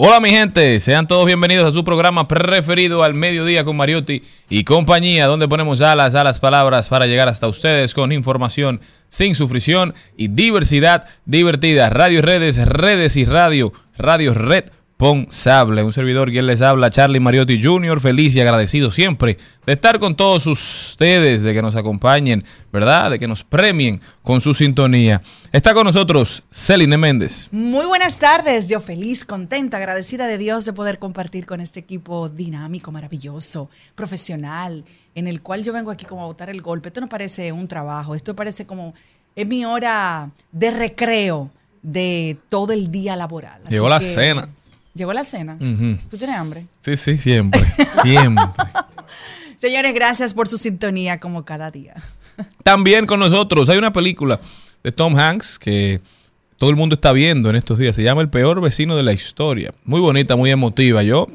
Hola mi gente, sean todos bienvenidos a su programa preferido al mediodía con Mariotti y compañía, donde ponemos alas a las palabras para llegar hasta ustedes con información sin sufrición y diversidad divertida. Radio y redes, redes y radio, radio responsable. Un servidor quien les habla, Charlie Mariotti Jr., feliz y agradecido siempre de estar con todos ustedes, de que nos acompañen, ¿verdad? De que nos premien con su sintonía. Está con nosotros Celine Méndez. Muy buenas tardes, yo feliz, contenta, agradecida de Dios de poder compartir con este equipo dinámico, maravilloso, profesional, en el cual yo vengo aquí como a botar el golpe. Esto no parece un trabajo, esto parece como, es mi hora de recreo de todo el día laboral. Así Llegó la que- cena. Llegó la cena. ¿Tú tienes hambre? Sí, sí, siempre, siempre. Señores, gracias por su sintonía como cada día. También con nosotros hay una película de Tom Hanks que todo el mundo está viendo en estos días. Se llama El peor vecino de la historia. Muy bonita, muy emotiva. Yo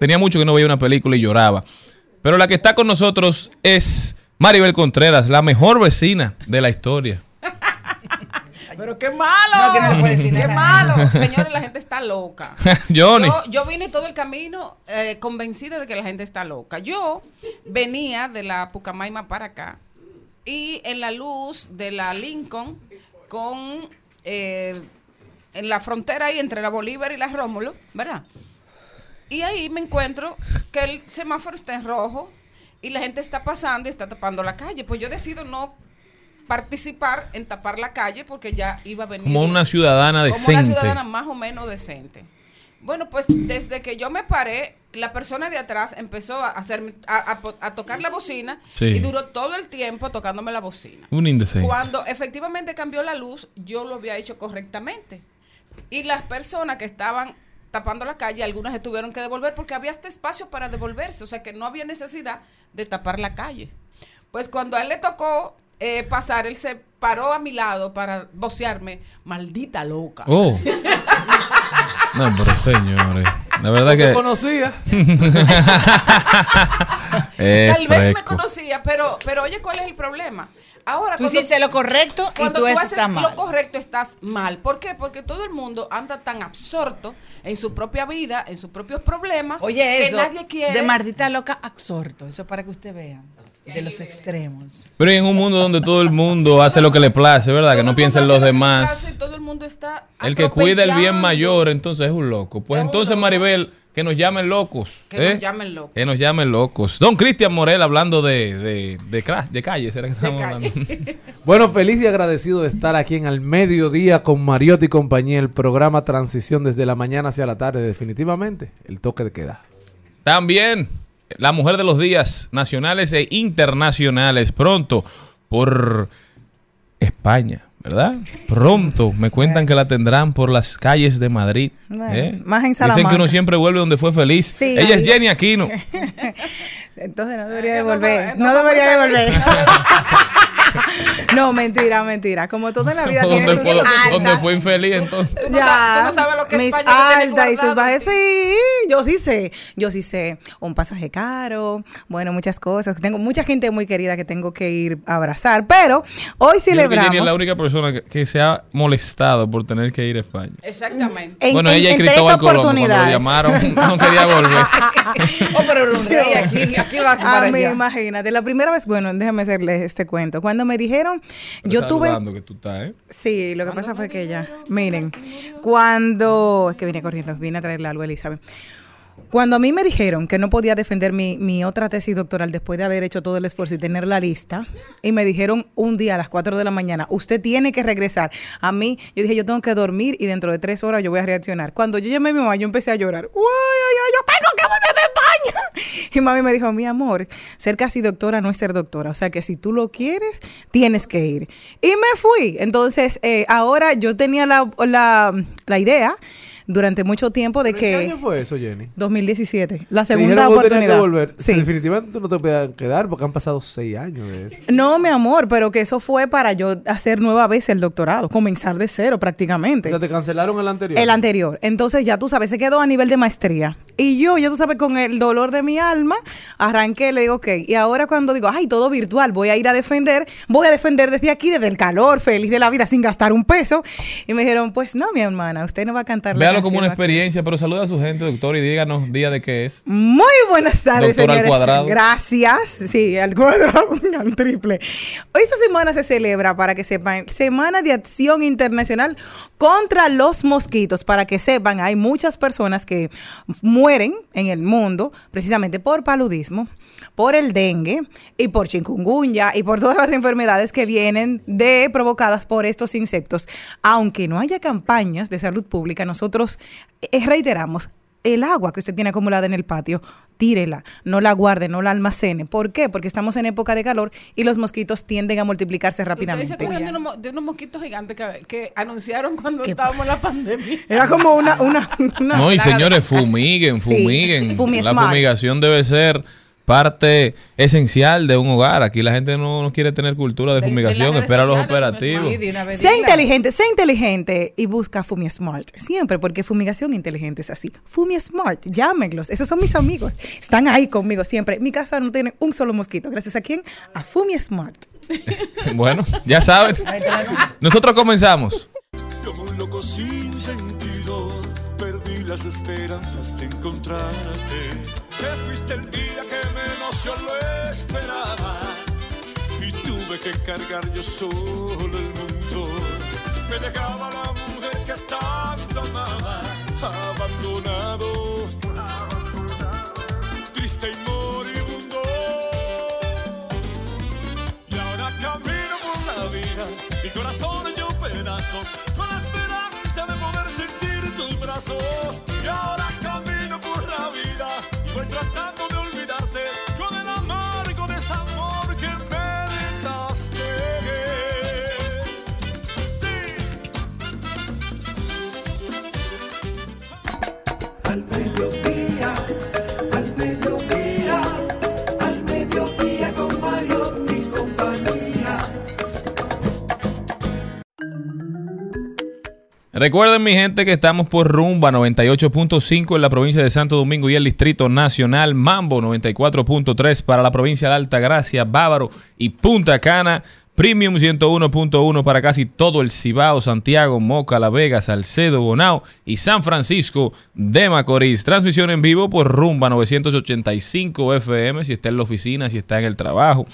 tenía mucho que no veía una película y lloraba. Pero la que está con nosotros es Maribel Contreras, la mejor vecina de la historia. Pero qué malo. No, que no le puede decir Qué nada. malo. Señores, la gente está loca. Johnny. Yo, yo vine todo el camino eh, convencida de que la gente está loca. Yo venía de la Pucamaima para acá y en la luz de la Lincoln con eh, en la frontera ahí entre la Bolívar y la Rómulo, ¿verdad? Y ahí me encuentro que el semáforo está en rojo y la gente está pasando y está tapando la calle. Pues yo decido no participar en tapar la calle porque ya iba a venir Como una ciudadana como decente. una ciudadana más o menos decente. Bueno, pues desde que yo me paré, la persona de atrás empezó a hacerme, a, a po- a tocar la bocina Sí. y duró todo el tiempo tocándome la bocina. Un indecente. Cuando efectivamente cambió la luz, yo lo había hecho correctamente. Y las personas que estaban tapando la calle, algunas se tuvieron que devolver porque había este espacio para devolverse, o sea que no había necesidad de tapar la calle. Pues cuando a él le tocó eh, pasar, él se paró a mi lado para vocearme, maldita loca. Oh. No, pero señores. La verdad ¿Te que. conocía? es Tal vez me conocía, pero, pero oye, ¿cuál es el problema? Ahora, Tú cuando- hiciste lo correcto y Cuando tú, tú, haces mal. lo correcto, estás mal. ¿Por qué? Porque todo el mundo anda tan absorto en su propia vida, en sus propios problemas, Oye, que eso, nadie quiere. de maldita loca absorto, eso para que usted vea, de los extremos. Pero en un mundo donde todo el mundo hace lo que le place, ¿verdad? Todo Que no piensen hace los lo demás. place todo el mundo está El que cuida el bien mayor, entonces es un loco. Pues Es entonces, loco. Maribel, que nos llamen locos. Que ¿eh? nos llamen locos. Que nos llamen locos. Don Cristian Morel hablando de, de, de, cra- de calle, ¿será que estamos calle. hablando? Bueno, feliz y agradecido de estar aquí en Al Mediodía con Mariotti y compañía, el programa Transición desde la mañana hacia la tarde. Definitivamente, el toque de queda. También la mujer de los días nacionales e internacionales. Pronto por España, ¿verdad? Pronto. Me cuentan que la tendrán por las calles de Madrid. Bueno, ¿eh? más en Dicen que Salamanca. uno siempre vuelve donde fue feliz. Sí. Ella es Jenny Aquino. Entonces no debería de no, volver. no, debería de no, volver. No, mentira, mentira. Como todo en la vida tiene sus fue, donde altas. fue infeliz entonces. Tú no sabes- tú no sabes lo que es mis altas y sus bajas. Sí, yo sí sé. Yo sí sé un pasaje caro, bueno, muchas cosas. Tengo mucha gente muy querida que tengo que ir a abrazar, pero hoy que Jenny celebramos. es la única persona que, que se ha molestado por tener que ir a España. Exactamente. En- bueno, en- ella y Cristóbal Colón, cuando lo llamaron, no quería volver. Oh, pero rey aquí, aquí va A mí, allá. imagínate, la primera vez, bueno, déjame hacerles este cuento. Cuando me dijeron, yo tuve... que tú estás, ¿eh? Sí, lo que pasa fue que ella, miren, cuando, es que vine corriendo, vine a traerle algo a Elizabeth. Cuando a mí me dijeron que no podía defender mi, mi otra tesis doctoral después de haber hecho todo el esfuerzo y tener la lista, y me dijeron un día a las 4 de la mañana, usted tiene que regresar. A mí, yo dije, yo tengo que dormir y dentro de tres horas yo voy a reaccionar. Cuando yo llamé a mi mamá, yo empecé a llorar. ¡Uy, ay, ay, yo tengo que volver a España! Y mami me dijo, mi amor, ser casi doctora no es ser doctora. O sea que si tú lo quieres, tienes que ir. Y me fui. Entonces, eh, ahora yo tenía la, la, la idea durante mucho tiempo de ¿Pero ¿Qué que... año fue eso, Jenny? 2017, la segunda que oportunidad. que volver. Sí. Definitivamente tú no te puedes quedar porque han pasado seis años de eso. No, mi amor, pero que eso fue para yo hacer nueva vez el doctorado, comenzar de cero O prácticamente. sea, te cancelaron el anterior. El anterior. Entonces ya tú sabes, se quedó a nivel de maestría. Y yo, ya tú sabes, con el dolor de mi alma, arranqué, le digo, ok. Y ahora cuando digo, ay, todo virtual, voy a ir a defender, voy a defender desde aquí, desde el calor, feliz de la vida, sin gastar un peso. Y me dijeron, pues no, mi hermana, usted no va a cantar la Como una aquí". experiencia, pero saluda a su gente, doctor, y díganos día de qué es. Muy buenas tardes, Doctor al señores. cuadrado. Gracias. Sí, al cuadrado, al triple. Esta semana se celebra, para que sepan, Semana de Acción Internacional contra los Mosquitos. Para que sepan, hay muchas personas que mueren en el mundo precisamente por paludismo, por el dengue y por chikungunya y por todas las enfermedades que vienen de provocadas por estos insectos. Aunque no haya campañas de salud pública, nosotros eh, reiteramos, el agua que usted tiene acumulada en el patio, tírela, no la guarde, no la almacene. ¿Por qué? Porque estamos en época de calor y los mosquitos tienden a multiplicarse ¿Ustedes se rápidamente. acuerdan de unos, de unos mosquitos gigantes que, que anunciaron cuando ¿Qué? estábamos en la pandemia? Era como una... una, una No, y señores, fumiguen, Sí. fumiguen. Fumi la fumigación debe ser parte esencial de un hogar. Aquí la gente no, no quiere tener cultura de, De- de fumigación, espera los sociales, operativos. Sí, Sea inteligente, sea inteligente y busca Fumi Smart. Siempre, porque fumigación inteligente es así. Fumi Smart, llámenlos. Esos son mis amigos. Están ahí conmigo siempre. Mi casa no tiene un solo mosquito. Gracias a quién? A Fumi Smart. Bueno, ya saben. Nosotros comenzamos. Como un loco sin sentido, perdí las esperanzas de encontrarte. Te fuiste el día que yo lo esperaba. Y tuve que cargar yo solo el mundo. Me dejaba la mujer que tanto amaba, abandonado. Triste y moribundo. Y ahora camino por la vida, mi corazón hecho pedazos, con la esperanza de poder sentir tus brazos. Y ahora camino por la vida, y voy tratando Recuerden, mi gente, que estamos por Rumba 98.5 en la provincia de Santo Domingo y el Distrito Nacional, Mambo 94.3 para la provincia de Altagracia, Bávaro y Punta Cana, Premium 101.1 para casi todo el Cibao, Santiago, Moca, La Vega, Salcedo, Bonao y San Francisco de Macorís. Transmisión en vivo por Rumba 985 FM, si está en la oficina, si está en el trabajo,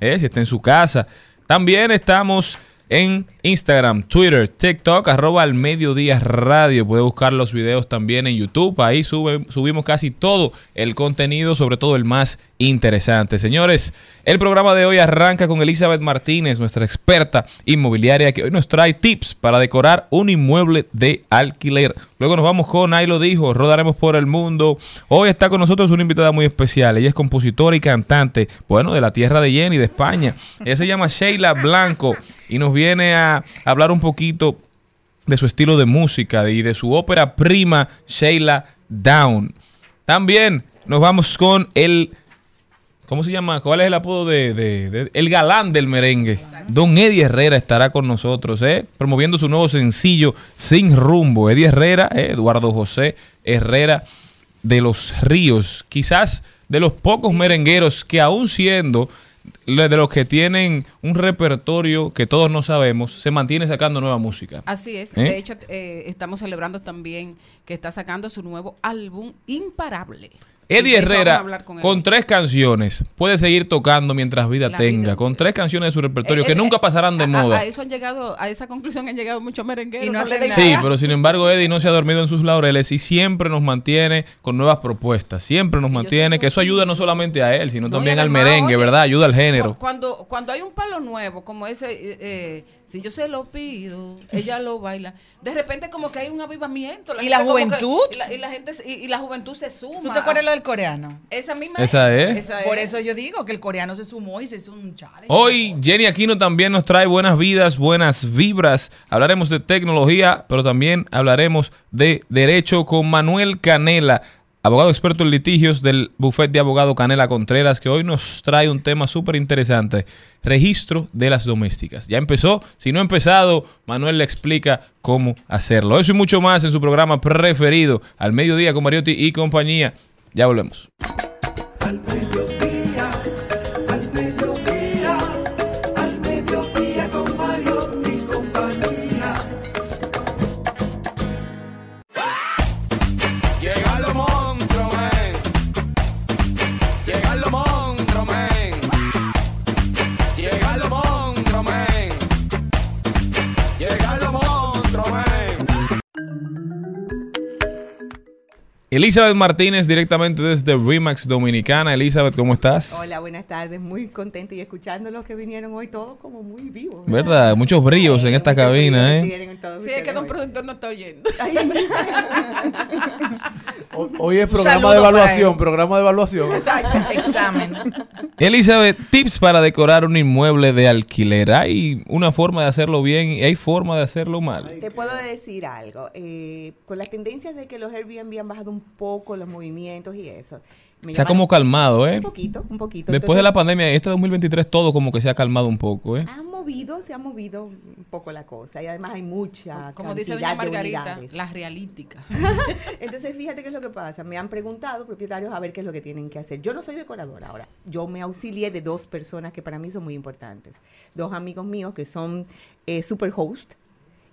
eh, si está en su casa. También estamos en Instagram, Twitter, TikTok, arroba al mediodía radio. Puede buscar los videos también en YouTube. Ahí sube- subimos casi todo el contenido, sobre todo el más interesante. Señores, el programa de hoy arranca con Elizabeth Martínez, nuestra experta inmobiliaria, que hoy nos trae tips para decorar un inmueble de alquiler. Luego nos vamos con, ahí lo dijo, rodaremos por el mundo. Hoy está con nosotros una invitada muy especial. Ella es compositora y cantante, bueno, de la tierra de Jenny, de España. Ella se llama Sheila Blanco y nos viene a hablar un poquito de su estilo de música y de su ópera prima, Sheila Down. También nos vamos con el ¿Cómo se llama? ¿Cuál es el apodo de, de- de- el galán del merengue? Don Eddie Herrera estará con nosotros, ¿eh? promoviendo su nuevo sencillo Sin Rumbo. Eddie Herrera, ¿eh? Eduardo José Herrera, de los ríos, quizás de los pocos merengueros que aún siendo de los que tienen un repertorio que todos no sabemos, se mantiene sacando nueva música. Así es. ¿Eh? De hecho, eh, estamos celebrando también que está sacando su nuevo álbum Imparable. Eddie Herrera, con tres canciones, puede seguir tocando mientras vida La tenga, vida. con tres canciones de su repertorio Eh, que es- nunca pasarán de a- moda. A, eso han llegado, a esa conclusión han llegado muchos merengueros. Y no le hacen den- nada. Sí, pero sin embargo Eddie no se ha dormido en sus laureles y siempre nos mantiene con nuevas propuestas, siempre nos Sí, mantiene, que eso ayuda no solamente a él, sino No, también al merengue, oye, ¿verdad? Ayuda al género. Cuando, cuando hay un palo nuevo, como ese, eh, eh, si yo se lo pido, ella lo baila. De repente como que hay un avivamiento. ¿Y la gente como que- juventud? y, la, y la gente, se- y, y la juventud se suma. ¿Tú te acuerdas lo del coreano? Esa misma Esa es. Esa Por es. eso yo digo que el coreano se sumó y se hizo un challenge. Hoy Jenny Aquino también nos trae buenas vidas, buenas vibras. Hablaremos de tecnología, pero también hablaremos de derecho con Manuel Canela, abogado experto en litigios del bufete de abogado Canela Contreras, que hoy nos trae un tema súper interesante, registro de las domésticas. Ya empezó, si no ha empezado, Manuel le explica cómo hacerlo. Eso y mucho más en su programa preferido, al mediodía con Mariotti y compañía. Ya volvemos. Al mediodía, Elizabeth Martínez directamente desde Remax Dominicana. Elizabeth, ¿cómo estás? Hola, buenas tardes. Muy contenta y escuchando los que vinieron hoy, todos como muy vivos. ¿Verdad? Muchos brillos en esta cabina, ¿eh? Sí, es que don productor no está oyendo. Ho- Hoy es programa de evaluación, programa de evaluación. Examen. Elizabeth, tips para decorar un inmueble de alquiler. ¿Hay una forma de hacerlo bien y hay forma de hacerlo mal? Te puedo decir algo. eh, con las tendencias de que los Airbnb han bajado un poco los movimientos y eso. me Se ha como calmado, ¿eh? Un poquito, un poquito. Después de la pandemia, este 2023 todo como que se ha calmado un poco, ¿eh? Han movido, se ha movido un poco la cosa. Y además hay mucha Como dice doña Margarita, unidades. la realítica. Entonces, fíjate qué es lo que pasa. Me han preguntado propietarios a ver qué es lo que tienen que hacer. Yo no soy decoradora ahora. Yo me auxilié de dos personas que para mí son muy importantes. Dos amigos míos que son eh, super host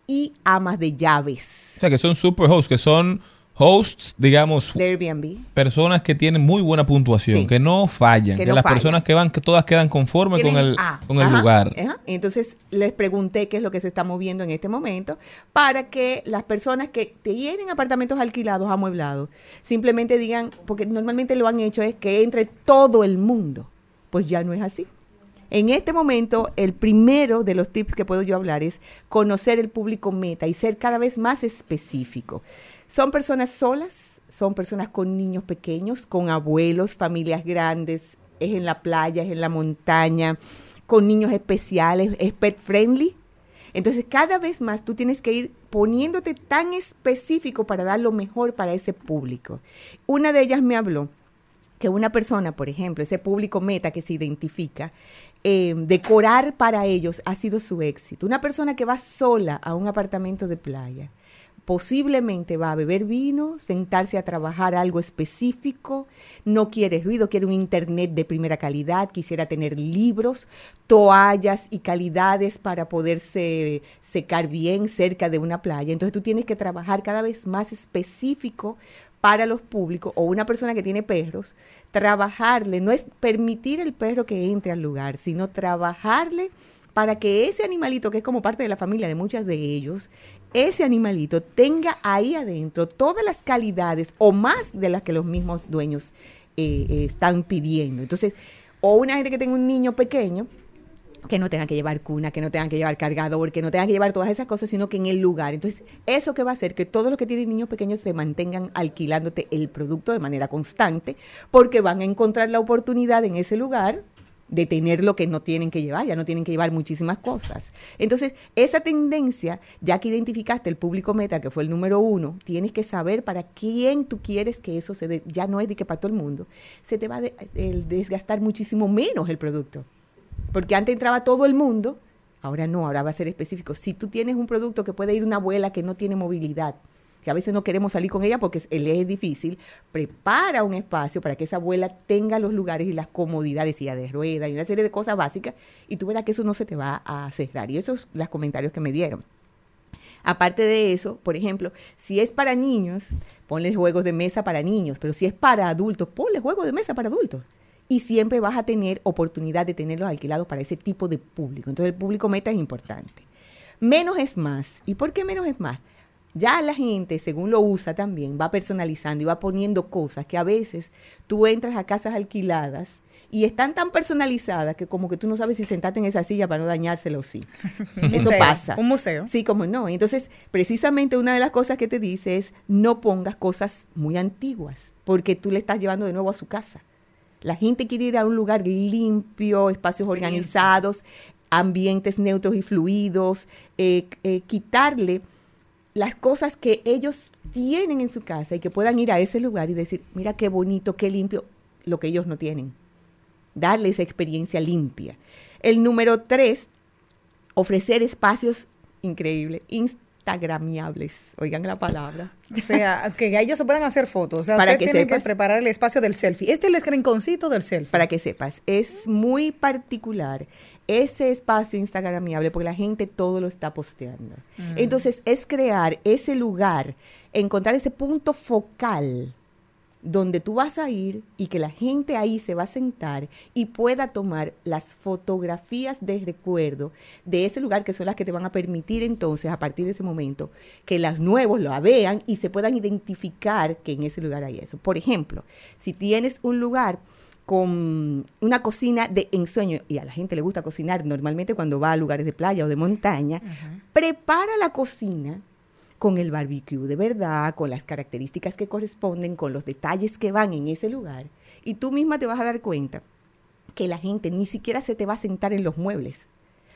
y amas de llaves O sea, que son super hosts, que son hosts, digamos, de Airbnb. personas que tienen muy buena puntuación, Sí. que no fallan, Que que, no las fallan. personas que van, que todas quedan conformes con el, ah, con el ajá, lugar. ajá. Entonces les pregunté qué es lo que se está moviendo en este momento para que las personas que tienen apartamentos alquilados, amueblados, simplemente digan, porque normalmente lo han hecho es que entre todo el mundo. Pues ya no es así. En este momento, el primero de los tips que puedo yo hablar es conocer el público meta y ser cada vez más específico. Son personas solas, son personas con niños pequeños, con abuelos, familias grandes, es en la playa, es en la montaña, con niños especiales, es pet friendly. Entonces, cada vez más tú tienes que ir poniéndote tan específico para dar lo mejor para ese público. Una de ellas me habló que una persona, por ejemplo, ese público meta que se identifica, eh, decorar para ellos ha sido su éxito. Una persona que va sola a un apartamento de playa, posiblemente va a beber vino, sentarse a trabajar algo específico, no quiere ruido, quiere un internet de primera calidad, quisiera tener libros, toallas y calidades para poderse secar bien cerca de una playa. Entonces tú tienes que trabajar cada vez más específico para los públicos o una persona que tiene perros, trabajarle, no es permitir el perro que entre al lugar, sino trabajarle para que ese animalito, que es como parte de la familia de muchas de ellos, ese animalito tenga ahí adentro todas las calidades o más de las que los mismos dueños eh, eh, están pidiendo. Entonces, o una gente que tenga un niño pequeño, que no tenga que llevar cuna, que no tenga que llevar cargador, que no tenga que llevar todas esas cosas, sino que en el lugar. Entonces, eso que va a hacer que todos los que tienen niños pequeños se mantengan alquilándote el producto de manera constante, porque van a encontrar la oportunidad en ese lugar de tener lo que no tienen que llevar, ya no tienen que llevar muchísimas cosas. Entonces, esa tendencia, ya que identificaste el público meta, que fue el número uno, tienes que saber para quién tú quieres que eso se dé, ya no es de que para todo el mundo, se te va a de- desgastar muchísimo menos el producto. Porque antes entraba todo el mundo, ahora no, ahora va a ser específico. Si tú tienes un producto que puede ir una abuela que no tiene movilidad, que a veces no queremos salir con ella porque le es difícil, prepara un espacio para que esa abuela tenga los lugares y las comodidades, silla de ruedas y una serie de cosas básicas, y tú verás que eso no se te va a cerrar. Y esos son los comentarios que me dieron. Aparte de eso, por ejemplo, si es para niños, ponle juegos de mesa para niños, pero si es para adultos, ponle juegos de mesa para adultos. Y siempre vas a tener oportunidad de tenerlos alquilados para ese tipo de público. Entonces el público meta es importante. Menos es más. ¿Y por qué menos es más? Ya la gente, según lo usa también, va personalizando y va poniendo cosas que a veces tú entras a casas alquiladas y están tan personalizadas que como que tú no sabes si sentarte en esa silla para no dañársela o sí. Un Eso museo, pasa. Un museo. Sí, como no. Entonces, precisamente una de las cosas que te dice es no pongas cosas muy antiguas, porque tú le estás llevando de nuevo a su casa. La gente quiere ir a un lugar limpio, espacios organizados, ambientes neutros y fluidos, eh, eh, quitarle las cosas que ellos tienen en su casa y que puedan ir a ese lugar y decir, mira qué bonito, qué limpio, lo que ellos no tienen. Darle esa experiencia limpia. El número tres, ofrecer espacios increíbles, instagramiables, oigan la palabra. O sea, que ellos se puedan hacer fotos. O sea, Para que tiene que preparar el espacio del selfie. Este es el rinconcito del selfie. Para que sepas, es muy particular ese espacio instagramiable porque la gente todo lo está posteando. Entonces, es crear ese lugar, encontrar ese punto focal donde tú vas a ir y que la gente ahí se va a sentar y pueda tomar las fotografías de recuerdo de ese lugar que son las que te van a permitir entonces a partir de ese momento que las nuevos lo vean y se puedan identificar que en ese lugar hay eso. Por ejemplo, si tienes un lugar con una cocina de ensueño y a la gente le gusta cocinar normalmente cuando va a lugares de playa o de montaña, prepara la cocina con el barbecue de verdad, con las características que corresponden, con los detalles que van en ese lugar. Y tú misma te vas a dar cuenta que la gente ni siquiera se te va a sentar en los muebles,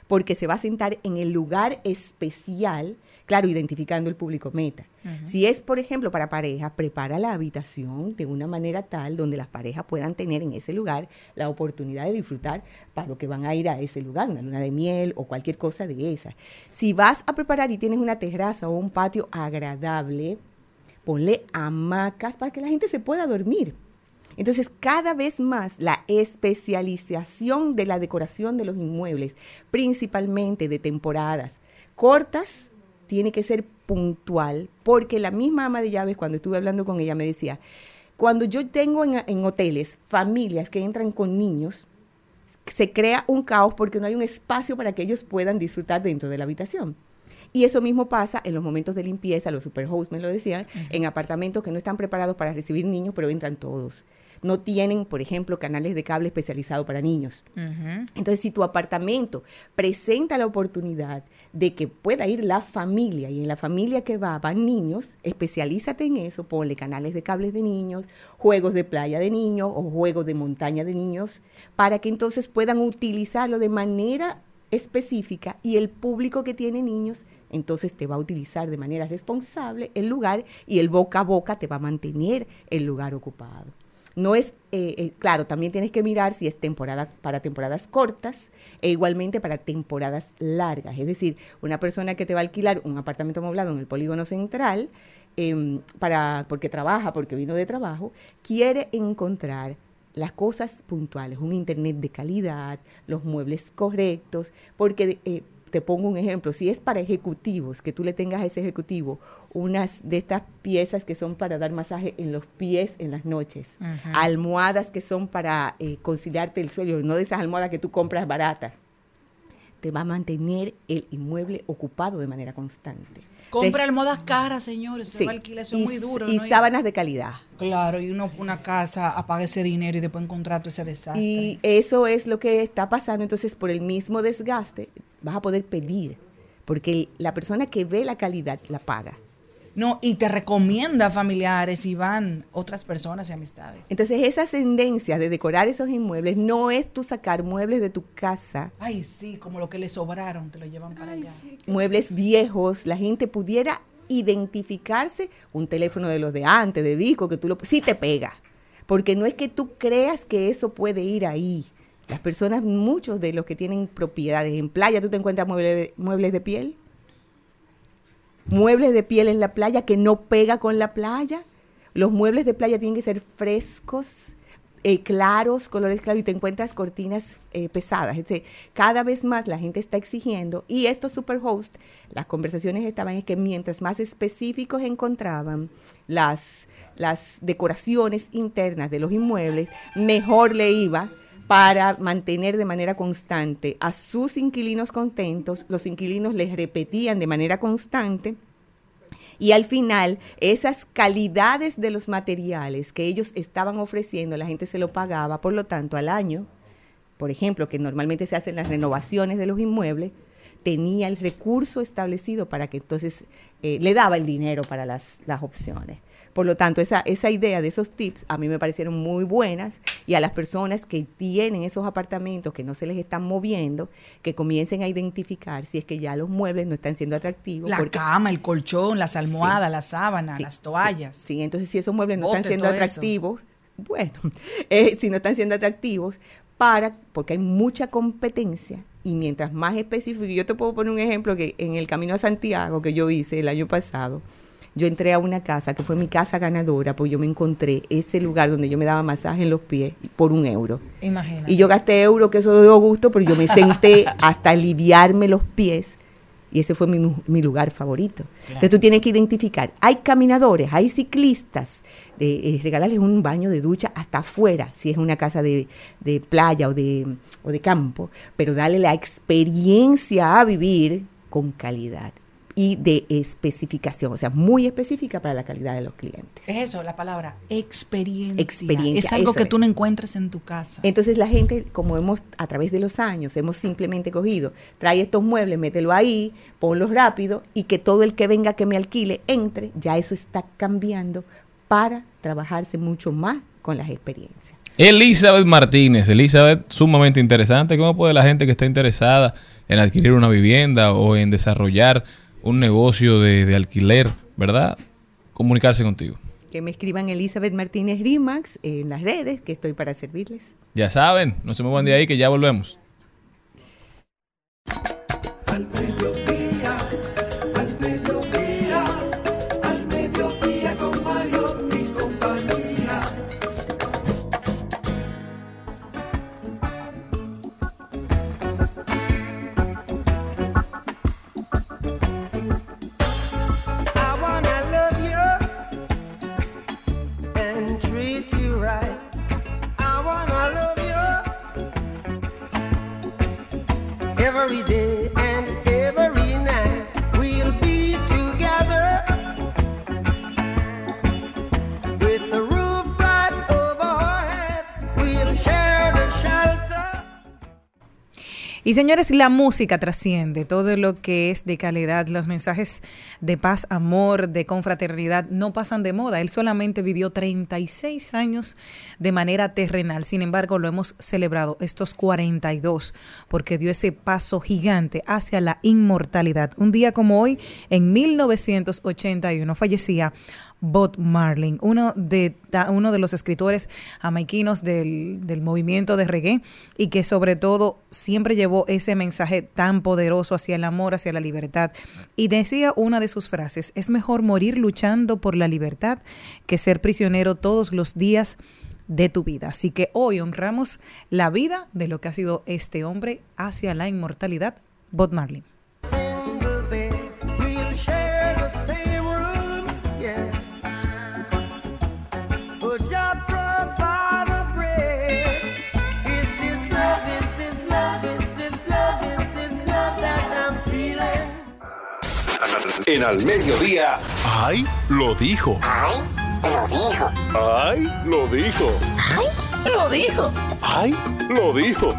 porque se va a sentar en el lugar especial, claro, identificando el público meta. Si es, por ejemplo, para pareja, prepara la habitación de una manera tal donde las parejas puedan tener en ese lugar la oportunidad de disfrutar para lo que van a ir a ese lugar, una luna de miel o cualquier cosa de esa. Si vas a preparar y tienes una terraza o un patio agradable, ponle hamacas para que la gente se pueda dormir. Entonces, cada vez más la especialización de la decoración de los inmuebles, principalmente de temporadas cortas, tiene que ser puntual, porque la misma ama de llaves, cuando estuve hablando con ella, me decía, cuando yo tengo en, en hoteles familias que entran con niños, se crea un caos porque no hay un espacio para que ellos puedan disfrutar dentro de la habitación. Y eso mismo pasa en los momentos de limpieza, los superhosts me lo decían, en apartamentos que no están preparados para recibir niños, pero entran todos. No tienen, por ejemplo, canales de cable especializados para niños. Entonces, si tu apartamento presenta la oportunidad de que pueda ir la familia y en la familia que va van niños, especialízate en eso, ponle canales de cables de niños, juegos de playa de niños o juegos de montaña de niños, para que entonces puedan utilizarlo de manera específica y el público que tiene niños entonces te va a utilizar de manera responsable el lugar y el boca a boca te va a mantener el lugar ocupado. No es, eh, eh, claro, también tienes que mirar si es temporada para temporadas cortas e igualmente para temporadas largas. Es decir, una persona que te va a alquilar un apartamento amoblado en el polígono central, em, para, porque trabaja, porque vino de trabajo, quiere encontrar las cosas puntuales, un internet de calidad, los muebles correctos, porque eh, te pongo un ejemplo, si es para ejecutivos, que tú le tengas a ese ejecutivo unas de estas piezas que son para dar masaje en los pies en las noches, almohadas que son para eh, conciliarte el sueño, no de esas almohadas que tú compras baratas, te va a mantener el inmueble ocupado de manera constante. Compra almohadas caras, señores. Sí. Se va a alquilar, eso es y, muy duro. y ¿no? sábanas de calidad. Claro, y uno una casa apaga ese dinero y después encontrar todo ese desastre. Y eso es lo que está pasando. Entonces, por el mismo desgaste, vas a poder pedir. Porque la persona que ve la calidad la paga. No, y te recomienda familiares y van otras personas y amistades. Entonces, esa tendencia de decorar esos inmuebles no es tú sacar muebles de tu casa, Ay, sí, como lo que le sobraron, te lo llevan para allá. muebles viejos, la gente pudiera identificarse un teléfono de los de antes, de disco, que tú lo... Sí te pega. Porque no es que tú creas que eso puede ir ahí. Las personas, muchos de los que tienen propiedades en playa, tú te encuentras mueble- muebles de piel. muebles de piel en la playa que no pega con la playa. Los muebles de playa tienen que ser frescos, eh, claros, colores claros, y te encuentras cortinas eh, pesadas. Es cada vez más la gente está exigiendo, y estos superhost, las conversaciones estaban en que mientras más específicos encontraban las, las decoraciones internas de los inmuebles, mejor le iba para mantener de manera constante a sus inquilinos contentos. Los inquilinos les repetían de manera constante y al final, esas calidades de los materiales que ellos estaban ofreciendo, la gente se lo pagaba, por lo tanto, al año, por ejemplo, que normalmente se hacen las renovaciones de los inmuebles, tenía el recurso establecido para que entonces eh, le daba el dinero para las, las opciones. Por lo tanto, esa, esa idea de esos tips a mí me parecieron muy buenas y a las personas que tienen esos apartamentos que no se les están moviendo, que comiencen a identificar si es que ya los muebles no están siendo atractivos. La porque- cama, el colchón, las almohadas, las sábanas, Sí, las toallas. Sí, sí, entonces si esos muebles no Bote, están siendo eso. atractivos, bueno, eh, si no están siendo atractivos, para, porque hay mucha competencia y mientras más específico, y yo te puedo poner un ejemplo que en el camino a Santiago que yo hice el año pasado, yo entré a una casa que fue mi casa ganadora, porque yo me encontré ese lugar donde yo me daba masaje en los pies por un euro. Imagínate. Y yo gasté euro, que eso dio gusto, pero yo me senté hasta aliviarme los pies. Y ese fue mi, mi lugar favorito. Entonces tú tienes que identificar, hay caminadores, hay ciclistas, de, eh, regalarles un baño de ducha hasta afuera, si es una casa de, de playa o de, o de campo, pero darle la experiencia a vivir con calidad y de especificación, o sea, muy específica para la calidad de los clientes. Es eso, la palabra experiencia. Experiencia, Es algo que es. tú no encuentras en tu casa. Entonces la gente, como hemos a través de los años, hemos simplemente cogido, trae estos muebles, mételo ahí, ponlos rápido y que todo el que venga que me alquile entre, ya eso está cambiando para trabajarse mucho más con las experiencias. Elizabeth Martínez, Elizabeth, sumamente interesante. ¿Cómo puede la gente que está interesada en adquirir una vivienda o en desarrollar un negocio de, de alquiler, verdad? Comunicarse contigo. Que me escriban Elizabeth Martínez Rimax en las redes, que estoy para servirles. Ya saben, no se muevan de ahí que ya volvemos. Every day Y señores, la música trasciende todo lo que es de calidad. Los mensajes de paz, amor, de confraternidad no pasan de moda. Él solamente vivió 36 años de manera terrenal. Sin embargo, lo hemos celebrado estos 42 porque dio ese paso gigante hacia la inmortalidad. Un día como hoy, en 1981, fallecía Bob Marley, uno de, uno de los escritores jamaiquinos del, del movimiento de reggae y que sobre todo siempre llevó ese mensaje tan poderoso hacia el amor, hacia la libertad. Y decía una de sus frases, es mejor morir luchando por la libertad que ser prisionero todos los días de tu vida. Así que hoy honramos la vida de lo que ha sido este hombre hacia la inmortalidad, Bob Marley. En al mediodía. ¡Ay! Lo dijo. ¡Ay! Lo dijo. ¡Ay! Lo dijo. ¡Ay! Lo dijo. ¡Ay! Lo dijo.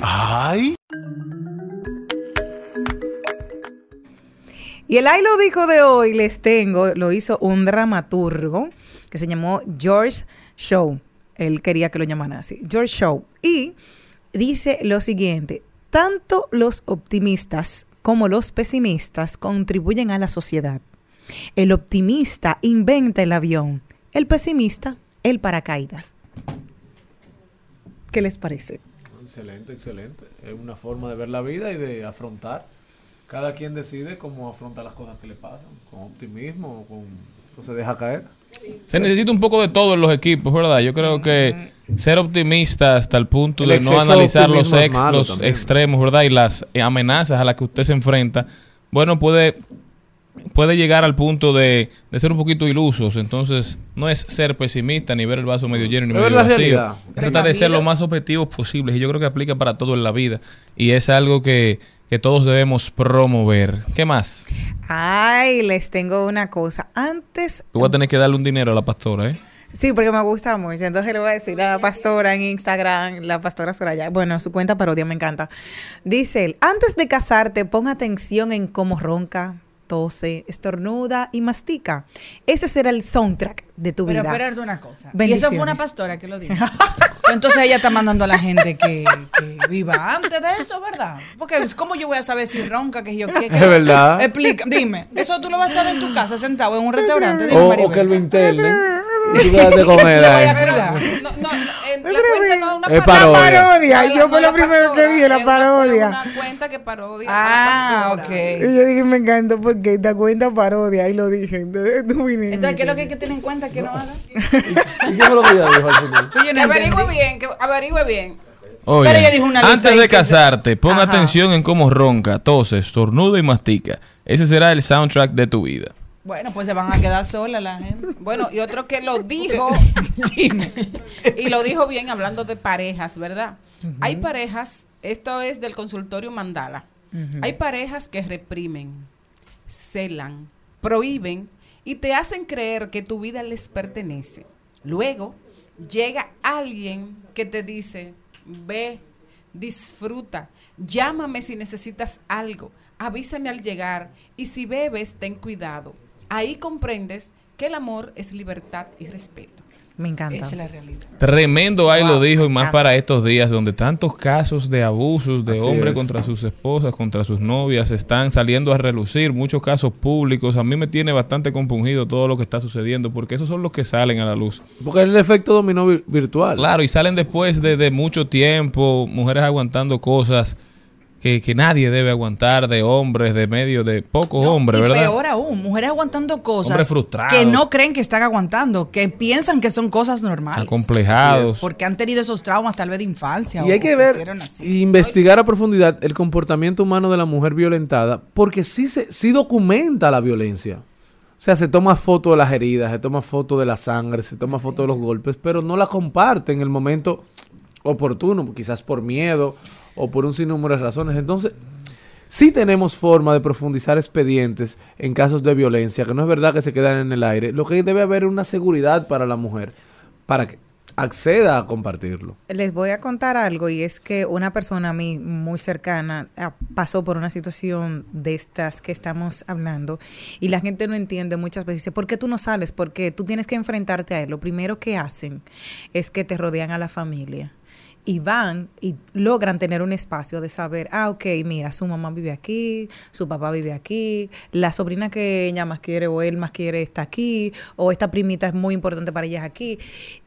¡Ay! Y el Ay lo dijo de hoy, les tengo, lo hizo un dramaturgo que se llamó George Shaw. Él quería que lo llamaran así, George Shaw. Y dice lo siguiente, tanto los optimistas como los pesimistas contribuyen a la sociedad. El optimista inventa el avión, el pesimista el paracaídas. ¿Qué les parece? Excelente, excelente. Es una forma de ver la vida y de afrontar Cada quien decide cómo afronta las cosas que le pasan, con optimismo o con o se deja caer. Se necesita un poco de todo en los equipos, ¿verdad? Yo creo que ser optimista hasta el punto El de no analizar los, ex- también. extremos, ¿verdad? Y las amenazas a las que usted se enfrenta, bueno, puede, puede llegar al punto de, de ser un poquito ilusos. Entonces, no es ser pesimista, ni ver el vaso medio lleno, ni medio la vacío. realidad. Es tratar de ser lo más objetivos posibles. Y yo creo que aplica para todo en la vida. Y es algo que, que todos debemos promover. ¿Qué más? Ay, les tengo una cosa. Antes, Tú vas a tener que darle un dinero a la pastora, ¿eh? Sí, porque me gusta mucho. Entonces le voy a decir a la pastora en Instagram, la pastora Soraya. Bueno, su cuenta parodia me encanta. Dice él, antes de casarte, pon atención en cómo ronca, tose, estornuda y mastica. Ese será el soundtrack de tu Pero vida. espérate una cosa. Y eso fue una pastora que lo dijo. Entonces ella está mandando a la gente que, que viva antes de eso, ¿verdad? Porque es como yo voy a saber si ronca, que yo qué. Es verdad. Explica, dime. Eso tú lo vas a saber en tu casa, sentado en un restaurante. Dime, O, Maribel. o que lo internen y tú das de comer ahí. No, no, en la cuenta no es una Es parodia. yo fue la lo primero que dije, la parodia. Una cuenta que parodia. Ah, pastora. Y ok. yo dije, me encantó porque esta cuenta parodia, ahí lo dije. Entonces, tú viniste. Entonces, ¿qué es lo que hay que tener en cuenta que no haga? ¿Y qué fue lo que ella dijo al final? Que averigüe bien, que averigüe bien. Oye, Pero ella dijo una antes de casarte, pon Ajá. atención en cómo ronca, tose, estornuda y mastica. Ese será el soundtrack de tu vida. Bueno, pues se van a quedar solas la gente. Bueno, y otro que lo dijo, y lo dijo bien hablando de parejas, ¿verdad? Hay parejas, esto es del consultorio Mandala, hay parejas que reprimen, celan, prohíben y te hacen creer que tu vida les pertenece. Luego llega alguien que te dice, ve, disfruta, llámame si necesitas algo, avísame al llegar y si bebes, ten cuidado. Ahí comprendes que el amor es libertad y respeto. Me encanta. Esa es la realidad. Tremendo ahí lo dijo y más para estos días donde tantos casos de abusos de hombres es. contra sus esposas, contra sus novias están saliendo a relucir, muchos casos públicos. A mí me tiene bastante compungido todo lo que está sucediendo porque esos son los que salen a la luz. Porque es el efecto dominó vir- virtual. Claro, y salen después de, de mucho tiempo, mujeres aguantando cosas que, que nadie debe aguantar, de hombres, de medio, de pocos No, hombres, y ¿verdad? peor aún, mujeres aguantando cosas que no creen que están aguantando, que piensan que son cosas normales. Acomplejados. Porque han tenido esos traumas tal vez de infancia. Y o hay que ver y investigar a profundidad el comportamiento humano de la mujer violentada, porque sí, se, sí documenta la violencia. O sea, se toma foto de las heridas, se toma foto de la sangre, se toma foto de los golpes, pero no la comparte en el momento oportuno, quizás por miedo o por un sinnúmero de razones. Entonces, sí tenemos forma de profundizar expedientes en casos de violencia, que no es verdad que se quedan en el aire. Lo que debe haber es una seguridad para la mujer, para que acceda a compartirlo. Les voy a contar algo y es que una persona a mí muy cercana ah, pasó por una situación de estas que estamos hablando y la gente no entiende muchas veces, dice, ¿por qué tú no sales? Porque tú tienes que enfrentarte a él. Lo primero que hacen es que te rodean a la familia y van y logran tener un espacio de saber, ah, ok, mira, su mamá vive aquí, su papá vive aquí, la sobrina que ella más quiere o él más quiere está aquí, o esta primita es muy importante para ella es aquí.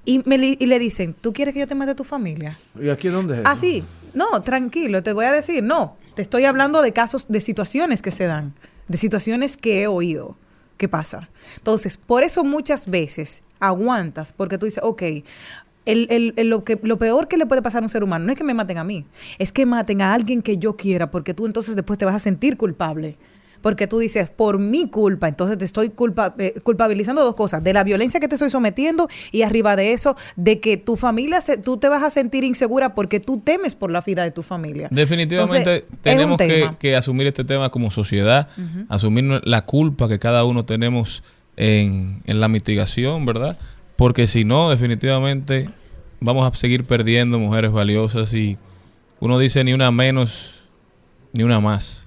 Y, me, li- y le dicen, ¿tú quieres que yo te mate tu familia? ¿Y aquí dónde es? Ah, sí, no, tranquilo, te voy a decir, no, te estoy hablando de casos, de situaciones que se dan, de situaciones que he oído. ¿Qué pasa? Entonces, por eso muchas veces aguantas, porque tú dices, ok, el, el- el- lo, que, lo peor que le puede pasar a un ser humano no es que me maten a mí, es que maten a alguien que yo quiera, porque tú entonces después te vas a sentir culpable. Porque tú dices, por mi culpa, entonces te estoy culpa, eh, culpabilizando dos cosas, de la violencia que te estoy sometiendo y arriba de eso, de que tu familia, se- tú te vas a sentir insegura porque tú temes por la vida de tu familia. Definitivamente Entonces, tenemos que, asumir este tema como sociedad, asumir la culpa que cada uno tenemos en, en la mitigación, ¿verdad? Porque si no, definitivamente vamos a seguir perdiendo mujeres valiosas y uno dice ni una menos ni una más.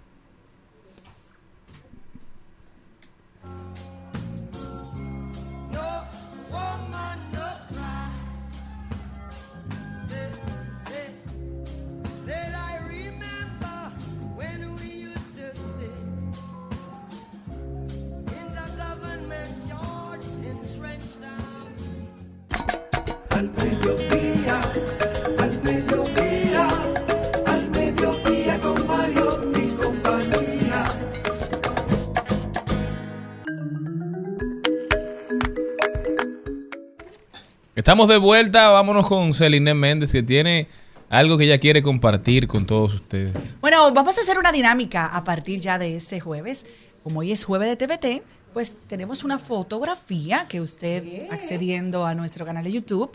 Estamos de vuelta, vámonos con Celine Méndez que tiene algo que ella quiere compartir con todos ustedes. Bueno, vamos a hacer una dinámica a partir ya de este jueves. Como hoy es jueves de TVT, pues tenemos una fotografía que usted accediendo a nuestro canal de YouTube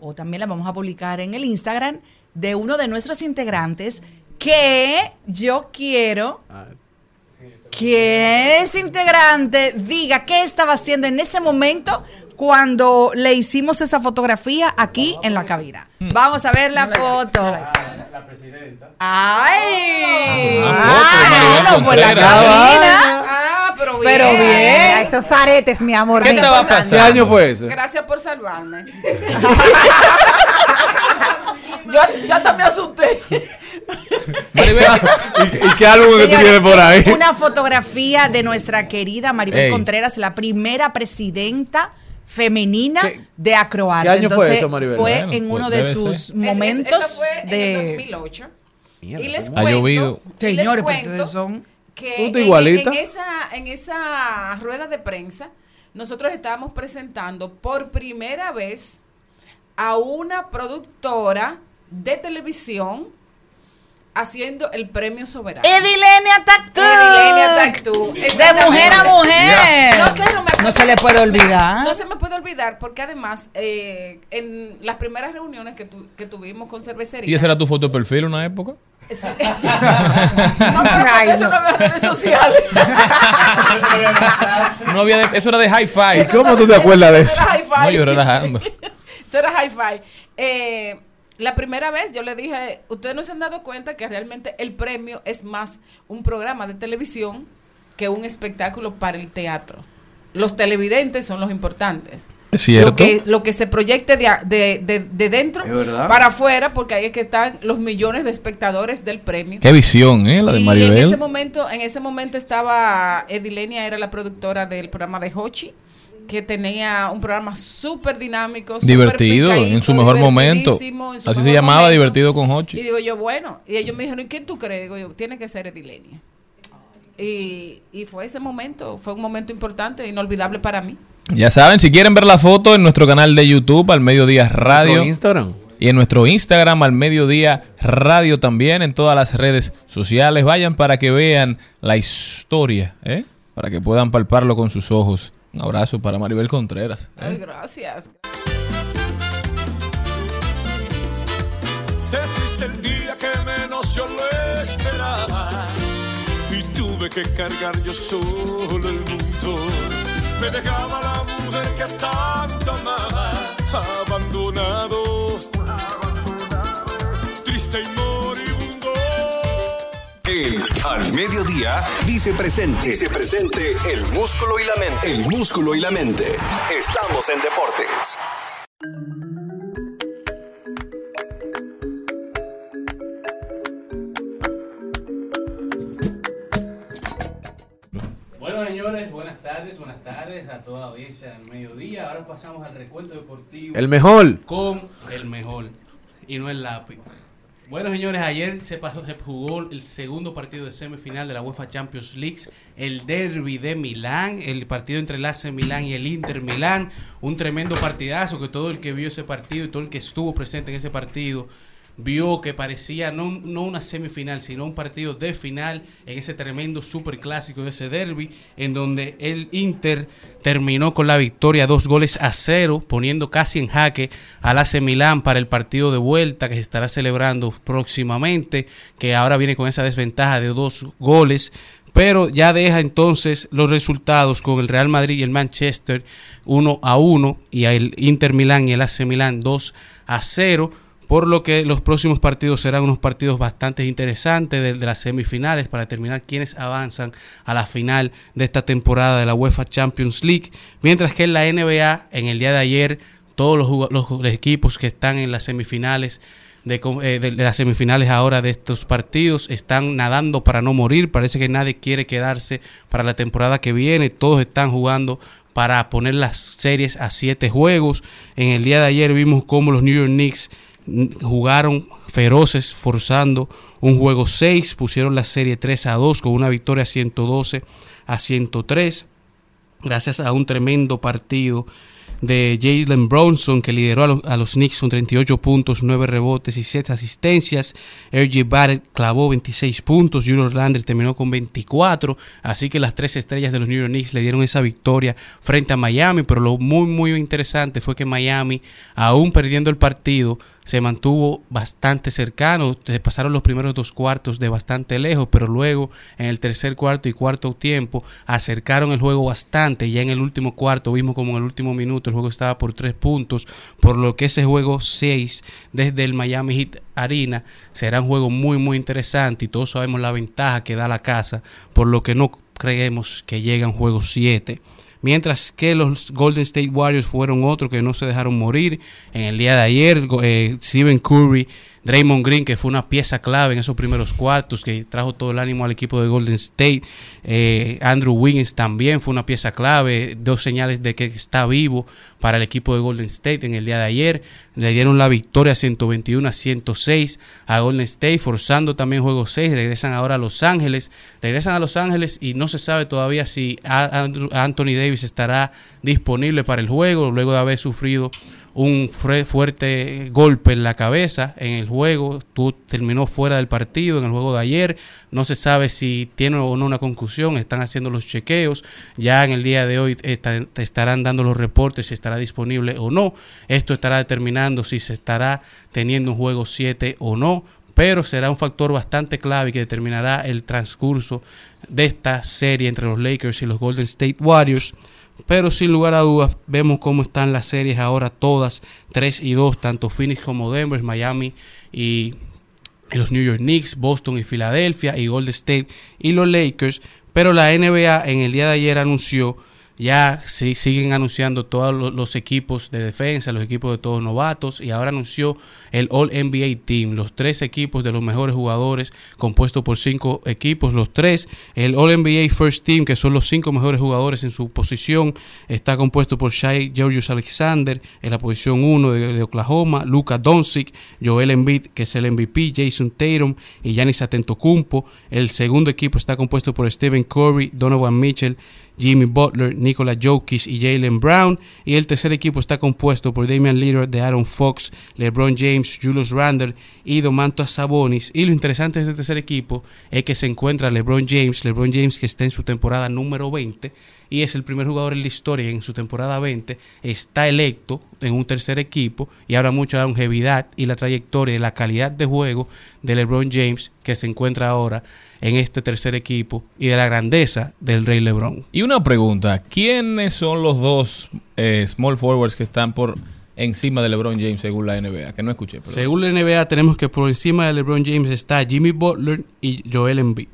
o también la vamos a publicar en el Instagram de uno de nuestros integrantes que yo quiero que ese integrante diga qué estaba haciendo en ese momento cuando le hicimos esa fotografía aquí en la cabina. Vamos a ver la foto. La presidenta. ¡Ay! Ah, de Maribel bueno, pues la cabina. Ah, pero bien. Pero bien, esos aretes, mi amor. ¿Qué mira. estaba pasando? ¿Qué año fue ese? Gracias por salvarme. yo, yo hasta me asusté. Maribel, ¿Y, y qué álbum que tú tienes por ahí? Una fotografía de nuestra querida Maribel Ey. Contreras, la primera presidenta femenina ¿Qué- de Acroarte. qué año fue eso, Maribel? Fue Bueno, en pues uno de debe sus ser. momentos Es- fue en el de... 2008. Mierda, y les Ha cuento, llovido. Señores, ustedes son... que en, igualita. en esa, en esa rueda de prensa, nosotros estábamos presentando por primera vez a una productora de televisión haciendo el premio soberano. Edilenia Tactú. Edilenia Tactú. De mujer a mujer. No, claro, me- No se le puede olvidar. No se me puede olvidar porque además eh, en las primeras reuniones que, tu- que tuvimos con cervecería. ¿Y esa era tu foto de perfil en una época? Sí. no, pero eso no. había redes sociales. No había de- eso era de ¿Y hi-fi. cómo tú te acuerdas de Eso eso? era hi-fi. No, yo relajando. Eso era hi-fi. Eh, la primera vez yo le dije, ustedes no se han dado cuenta que realmente el premio es más un programa de televisión que un espectáculo para el teatro. Los televidentes son los importantes. Es cierto. Lo que, lo que se proyecte de, a- de, de- de dentro para afuera, porque ahí es que están los millones de espectadores del premio. Qué visión, ¿eh? La de Y en ese momento, en ese momento estaba Edilenia, era la productora del programa de Hochi, que tenía un programa súper dinámico, súper Divertido, en su mejor momento. su Así se llamaba, momento. divertido con Y Hochi. digo yo, bueno, y ellos me dijeron, ¿y quién tú crees? Digo yo, tiene que ser Edilenia. Y, y fue ese momento, fue un momento importante, inolvidable para mí. Ya saben, si quieren ver la foto en nuestro canal de YouTube, al Mediodía Radio. Instagram. Y en nuestro Instagram, al Mediodía Radio también, en todas las redes sociales. Vayan para que vean la historia, ¿eh? Para que puedan palparlo con sus ojos. Un abrazo para Maribel Contreras. ¿eh? Ay, gracias. Te fuiste el día que menos yo lo esperaba y tuve que cargar yo solo el mundo. Me dejaba la mujer que tanto amaba, abandonado, triste y. El Al Mediodía dice presente. Dice presente el músculo y la mente. El músculo y la mente. Estamos en deportes. Bueno, señores, buenas tardes, buenas tardes a toda la audiencia del mediodía. Ahora pasamos al recuento deportivo. El mejor. Con el mejor. Y no el lápiz. Bueno, señores, ayer se pasó, se jugó el segundo partido de semifinal de la UEFA Champions League, el derby de Milán, el partido entre el AC Milán y el Inter Milán, un tremendo partidazo que todo el que vio ese partido y todo el que estuvo presente en ese partido vio que parecía no, no una semifinal, sino un partido de final en ese tremendo superclásico de ese derby, en donde el Inter terminó con la victoria dos goles a cero, poniendo casi en jaque al AC Milán para el partido de vuelta que se estará celebrando próximamente, que ahora viene con esa desventaja de dos goles. Pero ya deja entonces los resultados con el Real Madrid y el Manchester 1 a 1 y el Inter Milán y el AC Milán 2 a 0 por lo que los próximos partidos serán unos partidos bastante interesantes de, las semifinales para determinar quiénes avanzan a la final de esta temporada de la UEFA Champions League, mientras que en la NBA en el día de ayer todos los, equipos que están en las semifinales eh, de- las semifinales ahora de estos partidos están nadando para no morir. Parece que nadie quiere quedarse para la temporada que viene. Todos están jugando para poner las series a siete juegos. En el día de ayer vimos cómo los New York Knicks jugaron feroces, forzando un juego 6. Pusieron la serie 3 a 2 con una victoria 112 a 103 gracias a un tremendo partido de Jalen Bronson, que lideró a los, a los Knicks con 38 puntos, 9 rebotes y 7 asistencias. RJ Barrett clavó 26 puntos, Julius Randle terminó con 24. Así que las tres estrellas de los New York Knicks le dieron esa victoria frente a Miami. Pero lo muy, muy interesante fue que Miami, aún perdiendo el partido, se mantuvo bastante cercano, se pasaron los primeros dos cuartos de bastante lejos, pero luego en el tercer cuarto y cuarto tiempo acercaron el juego bastante, ya en el último cuarto vimos como en el último minuto el juego estaba por tres puntos, por lo que ese juego 6 desde el Miami Heat Arena será un juego muy muy interesante y todos sabemos la ventaja que da la casa, por lo que no creemos que llegue a un juego 7 mientras que los Golden State Warriors fueron otros que no se dejaron morir. En el día de ayer, eh, Stephen Curry, Draymond Green, que fue una pieza clave en esos primeros cuartos, que trajo todo el ánimo al equipo de Golden State. Eh, Andrew Wiggins también fue una pieza clave, dos señales de que está vivo para el equipo de Golden State en el día de ayer. Le dieron la victoria 121 a 106 a Golden State, forzando también juego 6. Regresan ahora a Los Ángeles. Regresan a Los Ángeles y no se sabe todavía si Anthony Davis estará disponible para el juego luego de haber sufrido un fuerte golpe en la cabeza en el juego. Tú terminó fuera del partido en el juego de ayer. No se sabe si tiene o no una concusión. Están haciendo los chequeos. Ya en el día de hoy te estarán dando los reportes si estará disponible o no. Esto estará determinando si se estará teniendo un juego 7 o no. Pero será un factor bastante clave que determinará el transcurso de esta serie entre los Lakers y los Golden State Warriors. Pero sin lugar a dudas, vemos cómo están las series ahora todas 3 y 2, tanto Phoenix como Denver, Miami y, los New York Knicks, Boston y Filadelfia y Golden State y los Lakers. Pero la NBA en el día de ayer anunció ya siguen anunciando todos los, equipos de defensa, los equipos de todos novatos y ahora anunció el All NBA Team, los tres equipos de los mejores jugadores compuesto por cinco equipos, los tres, el All NBA First Team que son los cinco mejores jugadores en su posición, está compuesto por Shai Georgius Alexander en la posición 1 de, Oklahoma, Luka Doncic, Joel Embiid que es el MVP, Jason Tatum y Giannis Antetokounmpo, el segundo equipo está compuesto por Stephen Curry, Donovan Mitchell, Jimmy Butler, Nikola Jokic y Jalen Brown. Y el tercer equipo está compuesto por Damian Lillard, de Aaron Fox, LeBron James, Julius Randle y Domantas Sabonis. Y lo interesante de este tercer equipo es que se encuentra LeBron James, LeBron James que está en su temporada número 20 y es el primer jugador en la historia en su temporada 20 está electo en un tercer equipo y habla mucho de la longevidad y la trayectoria y la calidad de juego de LeBron James que se encuentra ahora en este tercer equipo y de la grandeza del Rey LeBron. Y una pregunta, ¿quiénes son los dos eh, small forwards que están por encima de LeBron James según la NBA? Que no escuché. Perdón. Según la NBA tenemos que por encima de LeBron James está Jimmy Butler y Joel Embiid.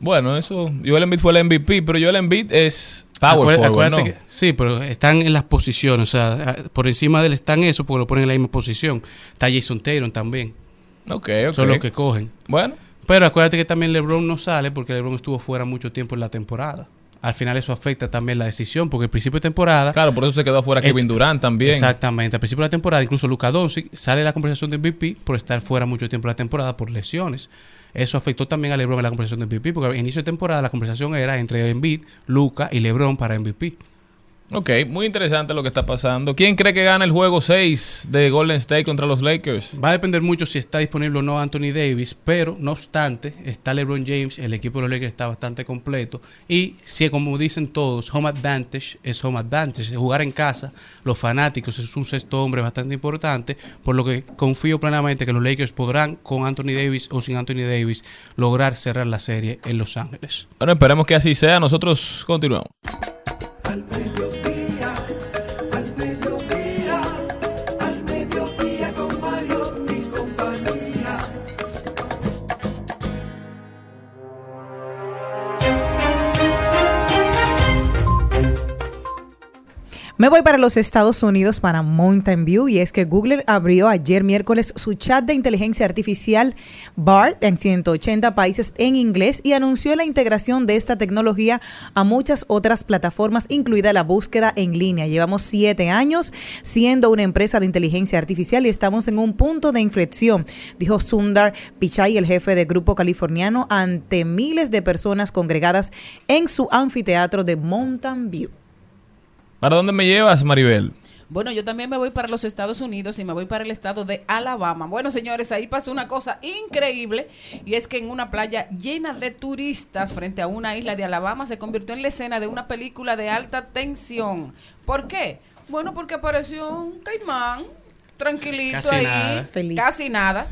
Bueno, eso, Joel Embiid fue el MVP, pero Joel Embiid es power Acuérdate, forward, ¿no? que, sí, pero están en las posiciones, o sea, por encima de él están eso porque lo ponen en la misma posición. Está Jason Taylor también. Ok, ok. Son los que cogen. Bueno. Pero acuérdate que también LeBron no sale porque LeBron estuvo fuera mucho tiempo en la temporada. Al final eso afecta también la decisión porque el principio de temporada... Claro, por eso se quedó afuera el, Kevin Durant también. Exactamente. Al principio de la temporada incluso Luka Doncic sale de la conversación de MVP por estar fuera mucho tiempo de la temporada por lesiones. Eso afectó también a LeBron en la conversación de MVP porque al inicio de temporada la conversación era entre Embiid, Luka y LeBron para MVP. Ok, muy interesante lo que está pasando. ¿Quién cree que gana el juego 6 de Golden State contra los Lakers? Va a depender mucho si está disponible o no Anthony Davis, pero no obstante, está LeBron James, el equipo de los Lakers está bastante completo. Y si, como dicen todos, home advantage es home advantage. Jugar en casa, los fanáticos, es un sexto hombre bastante importante, por lo que confío plenamente que los Lakers podrán, con Anthony Davis o sin Anthony Davis, lograr cerrar la serie en Los Ángeles. Bueno, esperemos que así sea. Nosotros continuamos. Me voy para los Estados Unidos, para Mountain View, y es que Google abrió ayer miércoles su chat de inteligencia artificial BART en 180 países en inglés y anunció la integración de esta tecnología a muchas otras plataformas, incluida la búsqueda en línea. Llevamos siete años siendo una empresa de inteligencia artificial y estamos en un punto de inflexión, dijo Sundar Pichai, el jefe del grupo californiano, ante miles de personas congregadas en su anfiteatro de Mountain View. ¿Para dónde me llevas, Maribel? Bueno, yo también me voy para los Estados Unidos y me voy para el estado de Alabama. Bueno, señores, ahí pasó una cosa increíble y es que en una playa llena de turistas frente a una isla de Alabama se convirtió en la escena de una película de alta tensión. ¿Por qué? Bueno, porque apareció un caimán tranquilito Casi ahí, nada. Feliz. casi nada.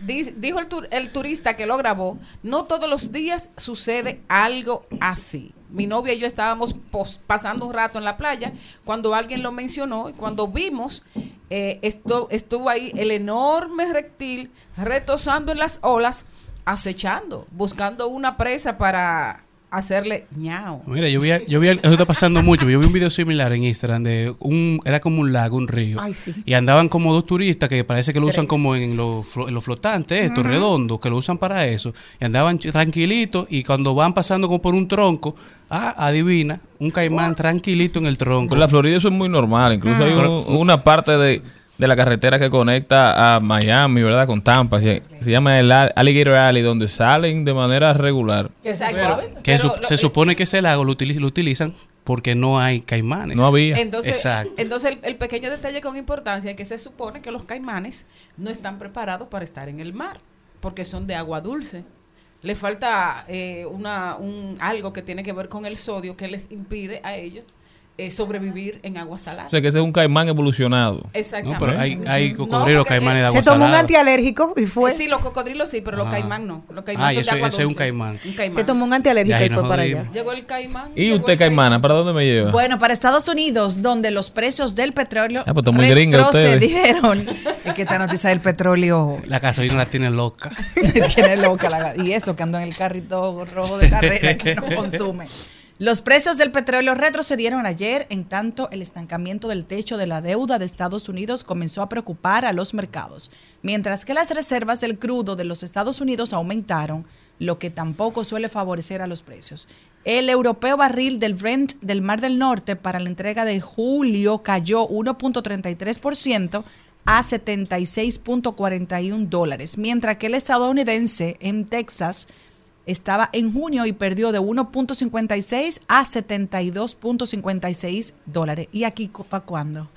Di- Dijo el, tur- el turista que lo grabó, no todos los días sucede algo así. Mi novia y yo estábamos pasando un rato en la playa cuando alguien lo mencionó y cuando vimos, eh, esto, estuvo ahí el enorme reptil retosando en las olas, acechando, buscando una presa para hacerle ñao. Mira, yo vi, yo vi, eso está pasando mucho. Yo vi un video similar en Instagram de un, era como un lago, un río. Ay, sí. Y andaban como dos turistas que parece que lo usan como en los los flotantes, estos Ujú. redondos, que lo usan para eso. Y andaban tranquilitos y cuando van pasando como por un tronco, ah, adivina, un caimán tranquilito en el tronco. En la Florida eso es muy normal. Incluso hay un- una parte de, de la carretera que conecta a Miami, ¿verdad? Con Tampa. Se, se llama el Al- Alligator Alley, donde salen de manera regular. Exacto. Que Pero su- lo- se supone que ese lago lo, utili- lo utilizan porque no hay caimanes. No había. Entonces, Exacto. entonces el, el pequeño detalle con importancia es que se supone que los caimanes no están preparados para estar en el mar, porque son de agua dulce. Le falta eh, una, un, algo que tiene que ver con el sodio que les impide a ellos eh, sobrevivir en agua salada. O sea que ese es un caimán evolucionado. Exactamente. No, pero hay, hay No, cocodrilos porque, caimanes de agua Se tomó un salada. antialérgico y fue. Sí, los cocodrilos sí, pero los Ah. caimán no. Los caimán Ah, son ese- de agua ese es un caimán. Un caimán. Se tomó un antialérgico y fue para allá. Llegó el caimán. ¿Y usted, caimana, para dónde me lleva? Bueno, para Estados Unidos, donde los precios del petróleo Ah, pues retrocedieron. Es que esta noticia del petróleo La gasolina la tiene loca. tiene loca la Y eso que ando en el carrito rojo de carrera que no consume. Los precios del petróleo retrocedieron ayer, en tanto el estancamiento del techo de la deuda de Estados Unidos comenzó a preocupar a los mercados, mientras que las reservas del crudo de los Estados Unidos aumentaron, lo que tampoco suele favorecer a los precios. El europeo barril del Brent del Mar del Norte para la entrega de julio cayó 1.33% a 76.41 dólares, mientras que el estadounidense en Texas estaba en junio y perdió de 1.56 a 72.56 dólares. ¿Y aquí para cuándo?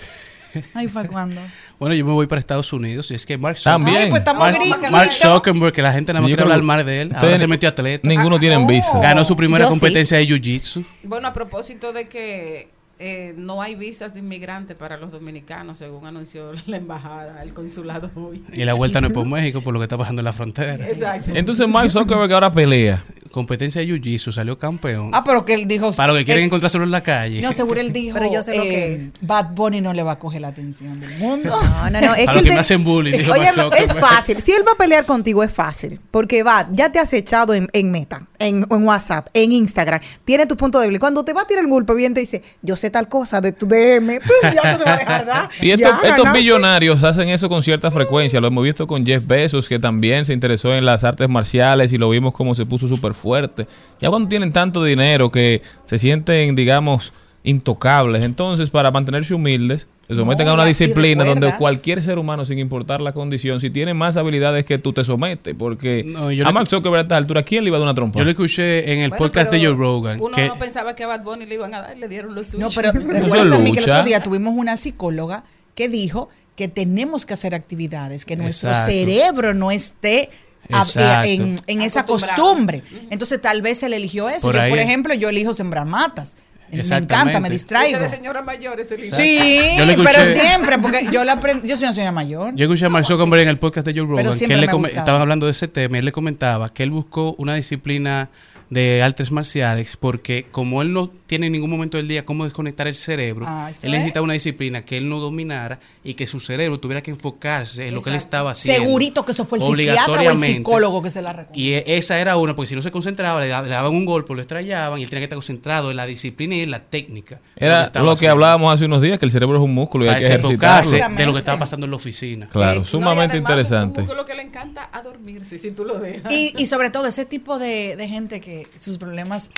Ay, ¿para cuándo? Bueno, yo me voy para Estados Unidos y es que Mark También. Ay, pues estamos Mark, gringos. Mark Zuckerberg, que la gente nada más quiere hablar mal de él, ahora se metió atleta. Ninguno tienen visa. Ganó su primera Yo sí. competencia de Jiu-Jitsu. Bueno, a propósito de que eh, no hay visas de inmigrante para los dominicanos, según anunció la embajada, el consulado hoy. Y la vuelta no es por México, por lo que está pasando en la frontera. Exacto. Entonces Mark Zuckerberg ahora pelea. Competencia de Jiu-Jitsu, salió campeón. Ah, pero que él dijo... para los que quieren él- encontrárselo en la calle. No, seguro él dijo, Pero yo sé lo que eh, es. Bad Bunny no le va a coger la atención del mundo. No, no, no. Es Para que los él que te- me hacen bullying, dijo Oye, es fácil. Si él va a pelear contigo, es fácil. Porque va, ya te has echado en, en Meta, en, en WhatsApp, en Instagram. Tiene tu punto débil. Cuando te va a tirar el golpe, bien te dice, yo sé tal cosa de tu DM. Ya no te va a dejar. Y estos, billonarios hacen eso con cierta frecuencia. Lo hemos visto con Jeff Bezos, que también se interesó en las artes marciales y lo vimos como se puso súper fuerte. Ya cuando tienen tanto dinero que se sienten, digamos, intocables, entonces para mantenerse humildes, se someten No, a una y- y disciplina donde cualquier ser humano, sin importar la condición, si tiene más habilidades que tú, te sometes. Porque No, yo a Mark Zuckerberg a esta altura, ¿quién le iba a dar una trompa? Yo lo escuché en el Bueno, podcast de Joe Rogan. Uno que no pensaba que a Bad Bunny le iban a dar, le dieron lo suyo. No, pero recuerda también que el otro día tuvimos una psicóloga que dijo que tenemos que hacer actividades, que nuestro Exacto. cerebro no esté a- en, en esa costumbre. Entonces tal vez él eligió eso. Por por ejemplo, yo elijo sembrar matas. Me encanta, me distraigo. de señora mayor es el. Sí, pero siempre, porque yo la aprendí, yo soy una señora mayor. Yo escuché a Mark Zuckerberg en el podcast de Joe Rogan, que él le estaban hablando de ese tema, y él le comentaba que él buscó una disciplina de artes marciales porque como él no tiene en ningún momento del día cómo desconectar el cerebro, Ah, él es. necesitaba una disciplina que él no dominara y que su cerebro tuviera que enfocarse en lo que él estaba haciendo. Segurito que eso fue el psiquiatra o el psicólogo que se la recomendó. Y e- esa era una, porque si no se concentraba, le, da- le daban un golpe, lo estrellaban y él tenía que estar concentrado en la disciplina y en la técnica. Era lo que haciendo. hablábamos hace unos días, que el cerebro es un músculo y hay Para que desenfocarse ejercitarlo. de lo que estaba pasando en la oficina. Claro, sumamente interesante. Un músculo que le encanta a dormirse, si tú lo dejas. Y, y sobre todo ese tipo de, de gente que sus problemas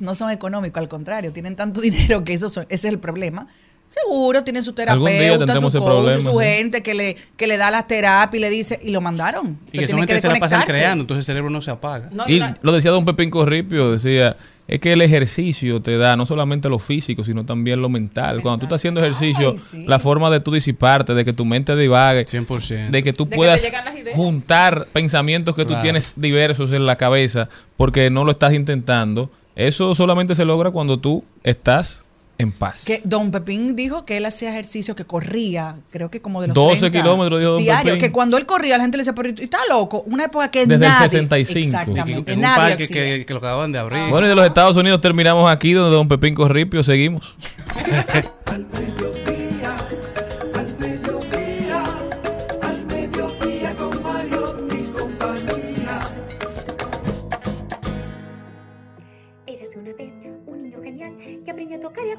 no son económicos, al contrario, tienen tanto dinero que eso son- ese es el problema. Seguro tienen su terapeuta, su coach, problema, su sí. gente que le, que le da las terapias y le dice, y lo mandaron. Y que son gente que se la pasan creando, entonces el cerebro no se apaga. No, Y lo decía don Pepín Corripio, decía es que el ejercicio te da no solamente lo físico, sino también lo mental. Cuando tú estás haciendo ejercicio, Ay, sí. la forma de tú disiparte, de que tu mente divague, 100%. de que tú De que te puedas juntar pensamientos que tú Claro. tienes diversos en la cabeza porque no lo estás intentando. Eso solamente se logra cuando tú estás en paz. Que Don Pepín dijo que él hacía ejercicio, que corría, creo que como de los 12 30 kilómetros, dijo Don diario, Pepín. que cuando él corría la gente le decía, pero está loco, una época que Desde el nadie, 65. exactamente, en un nadie parque que, que lo acaban de abrir. Bueno, y de los Estados Unidos terminamos aquí donde Don Pepín Corripio seguimos.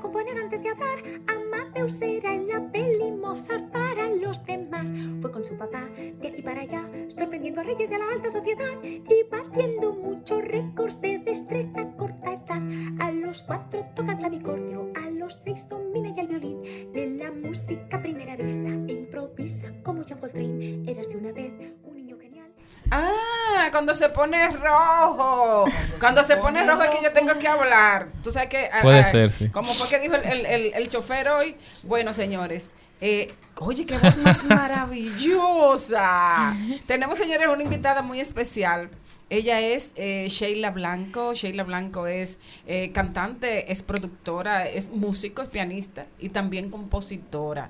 componer antes de hablar. Amadeus era en la peli Mozart para los demás. Fue con su papá de aquí para allá, sorprendiendo a reyes a la alta sociedad y batiendo muchos récords de destreza a corta edad. A los cuatro toca el clavicordio, a los seis domina ya el violín. Lee la música a primera vista, improvisa como John Coltrane. Érase una vez. Ah, cuando se pone rojo. Cuando se pone rojo es que yo tengo que hablar. Tú sabes que. Puede ah, ser, sí. Como fue que dijo el, el, el- el chofer hoy. Bueno, señores. eh, oye, qué voz más maravillosa. Tenemos, señores, una invitada muy especial. Ella es eh, Sheila Blanco. Sheila Blanco es eh, cantante, es productora, es músico, es pianista y también compositora.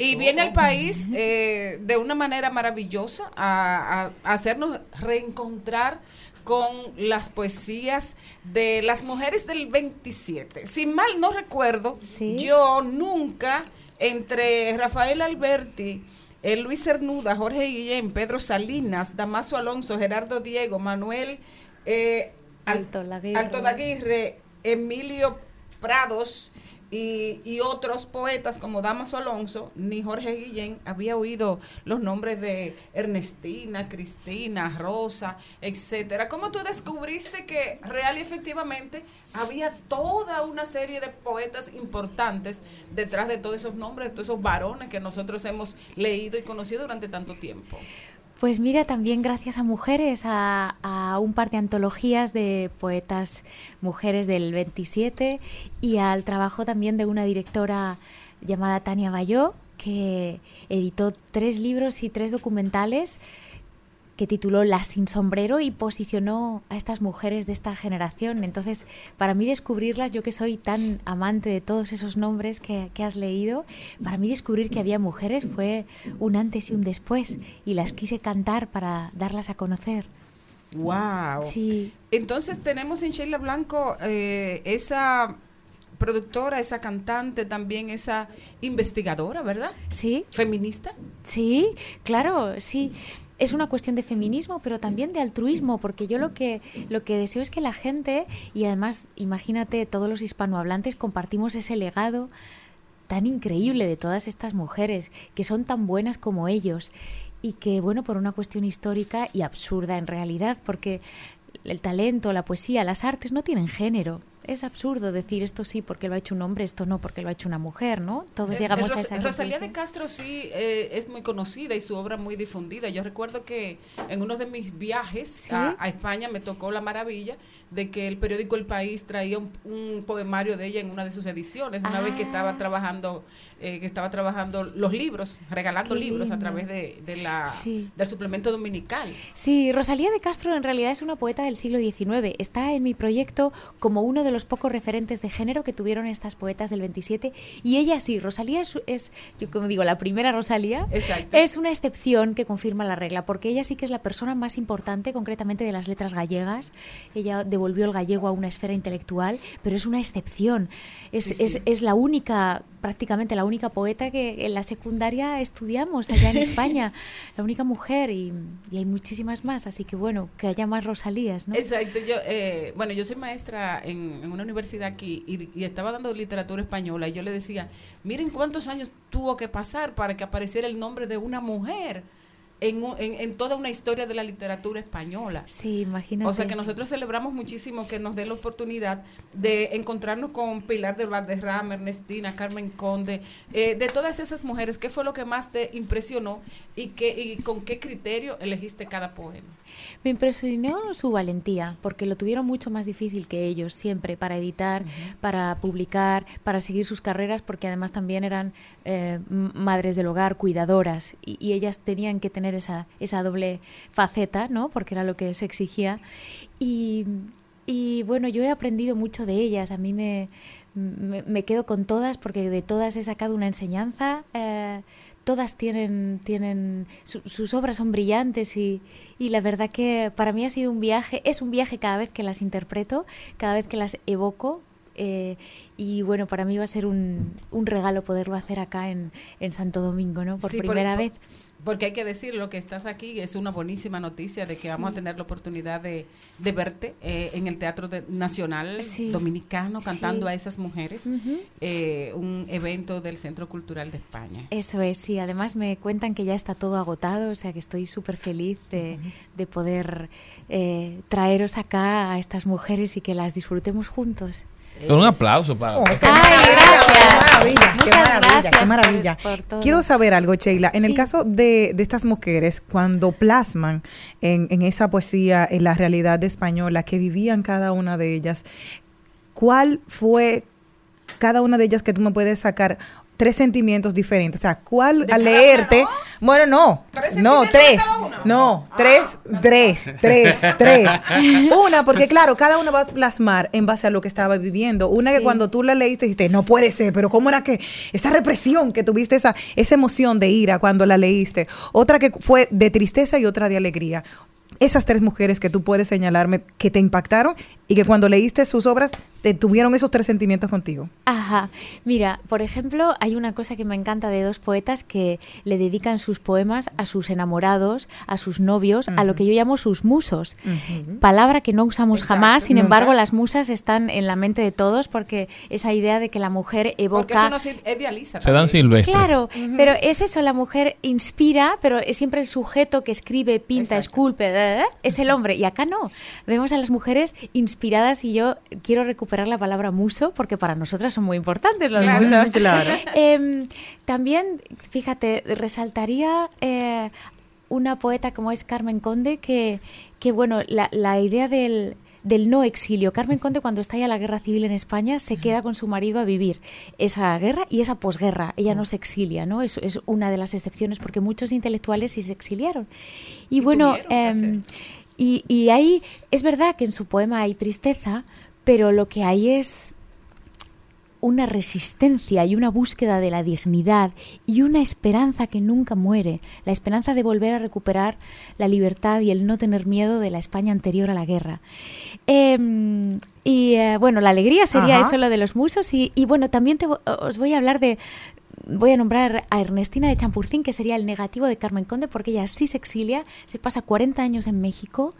Y viene al país eh, de una manera maravillosa a, a- a hacernos reencontrar con las poesías de las mujeres del 27. Si mal no recuerdo, yo nunca entre Rafael Alberti, eh, Luis Cernuda, Jorge Guillén, Pedro Salinas, Damaso Alonso, Gerardo Diego, Manuel eh, Al- Alto. Alto Daguirre, Emilio Prados y, y otros poetas como Damaso Alonso, ni Jorge Guillén había oído los nombres de Ernestina, Cristina, Rosa, etcétera. ¿Cómo tú descubriste que real y efectivamente había toda una serie de poetas importantes detrás de todos esos nombres, de todos esos varones que nosotros hemos leído y conocido durante tanto tiempo? Pues mira, también gracias a mujeres, a, a un par de antologías de poetas mujeres del 27 y al trabajo también de una directora llamada Tania Bayó, que editó tres libros y tres documentales que tituló Las sin sombrero y posicionó a estas mujeres de esta generación. Entonces, para mí descubrirlas, yo que soy tan amante de todos esos nombres que, que has leído, para mí descubrir que había mujeres fue un antes y un después y las quise cantar para darlas a conocer. Wow. Sí. Entonces tenemos en Sheila Blanco eh, esa productora, esa cantante, también esa investigadora, ¿verdad? Sí. Feminista. Sí, claro, sí. Es una cuestión de feminismo, pero también de altruismo, porque yo lo que, lo que deseo es que la gente, y además, imagínate, todos los hispanohablantes compartimos ese legado tan increíble de todas estas mujeres, que son tan buenas como ellos, y que, bueno, por una cuestión histórica y absurda en realidad, porque el talento, la poesía, las artes no tienen género. Es absurdo decir esto sí porque lo ha hecho un hombre, esto no porque lo ha hecho una mujer, ¿no? Todos Eh, llegamos a esa Rosalía de Castro sí eh, es muy conocida y su obra muy difundida. Yo recuerdo que en uno de mis viajes a, a España me tocó la maravilla de que el periódico El País traía un, un poemario de ella en una de sus ediciones, una vez que Ah. estaba trabajando, eh, que estaba trabajando los libros, regalando Qué libros a través de, de la, Sí. del suplemento dominical. Sí, Rosalía de Castro en realidad es una poeta del siglo XIX. Está en mi proyecto como uno de los pocos referentes de género que tuvieron estas poetas del 27. Y ella sí, Rosalía es, es, yo como digo, la primera Rosalía. Exacto. Es una excepción que confirma la regla, porque ella sí que es la persona más importante, concretamente de las letras gallegas. Ella devolvió el gallego a una esfera intelectual, pero es una excepción. Es, Sí, sí. es- es la única, prácticamente la única poeta que en la secundaria estudiamos allá en España, la única mujer, y, y hay muchísimas más, así que bueno, que haya más Rosalías, ¿no? Exacto, yo, eh, bueno, yo soy maestra en, en una universidad aquí y, y estaba dando literatura española y yo le decía, miren cuántos años tuvo que pasar para que apareciera el nombre de una mujer en, en- en toda una historia de la literatura española. Sí, imagínate. O sea que nosotros celebramos muchísimo que nos dé la oportunidad de encontrarnos con Pilar del Valderrama, Ernestina, Carmen Conde, eh, de todas esas mujeres. ¿Qué fue lo que más te impresionó y, qué, y con qué criterio elegiste cada poema? Me impresionó su valentía, porque lo tuvieron mucho más difícil que ellos siempre para editar, para publicar, para seguir sus carreras, porque además también eran eh, madres del hogar, cuidadoras, y, y ellas tenían que tener esa, esa doble faceta, ¿no? Porque era lo que se exigía. Y, y bueno, yo he aprendido mucho de ellas, a mí me, me, me quedo con todas, porque de todas he sacado una enseñanza. eh, todas tienen, tienen su- sus obras son brillantes y, y la verdad que para mí ha sido un viaje, es un viaje cada vez que las interpreto, cada vez que las evoco. eh, y bueno, para mí va a ser un, un regalo poderlo hacer acá en, en Santo Domingo, ¿no? Por Sí, primera por- vez. Porque hay que decir, lo que estás aquí es una buenísima noticia de que vamos a tener la oportunidad de, de verte eh, en el Teatro de- Nacional Sí. Dominicano cantando Sí. a esas mujeres, eh, un evento del Centro Cultural de España. Eso es, sí. Además me cuentan que ya está todo agotado, o sea que estoy súper feliz de, de poder eh, traeros acá a estas mujeres y que las disfrutemos juntos. Con un aplauso para. Oh, qué Ay, maravilla, gracias. qué Muchas maravilla, qué maravilla. por- por todo. Quiero saber algo, Sheila. En el caso de, de estas mujeres, cuando plasman en, en esa poesía, en la realidad española que vivían cada una de ellas, ¿cuál fue cada una de ellas que tú me puedes sacar? Tres sentimientos diferentes. O sea, ¿cuál ¿De al leerte? Bueno, no. ¿Tres No, sentimientos de tres. cada una? No, tres, tres, tres, tres. Una, porque claro, cada una va a plasmar en base a lo que estaba viviendo. Una que cuando tú la leíste dijiste, no puede ser, pero ¿cómo era que esa represión que tuviste, esa, esa emoción de ira cuando la leíste? Otra que fue de tristeza y otra de alegría. Esas tres mujeres que tú puedes señalarme que te impactaron y que cuando leíste sus obras te tuvieron esos tres sentimientos contigo. Ajá. Mira, por ejemplo, hay una cosa que me encanta de dos poetas que le dedican sus poemas a sus enamorados, a sus novios, a lo que yo llamo sus musos. Palabra que no usamos Exacto. jamás, sin Nunca. embargo, las musas están en la mente de todos porque esa idea de que la mujer Porque evoca eso nos idealiza. Se dan. Claro, pero es eso, la mujer inspira, pero es siempre el sujeto que escribe, pinta, Exacto. esculpe, ¿eh? es el hombre. Y acá no. Vemos a las mujeres inspiradas y yo quiero recuperar la palabra muso porque para nosotras son muy importantes los Claro, musos. claro. Em, también, fíjate, resaltaría eh, una poeta como es Carmen Conde que, que bueno, la, la idea del del no exilio. Carmen Conde cuando estalla la guerra civil en España se queda con su marido a vivir esa guerra y esa posguerra. Ella no se exilia, ¿no? Es, es una de las excepciones porque muchos intelectuales sí se exiliaron. Y, bueno, em, y, y ahí es verdad que en su poema hay tristeza, pero lo que hay es una resistencia y una búsqueda de la dignidad y una esperanza que nunca muere, la esperanza de volver a recuperar la libertad y el no tener miedo de la España anterior a la guerra. Em, y eh, bueno, la alegría sería Ajá. eso, lo de los musos. Y, y bueno, también te os voy a hablar de. Voy a nombrar a Ernestina de Champurcín, que sería el negativo de Carmen Conde, porque ella sí se exilia, se pasa 40 años en México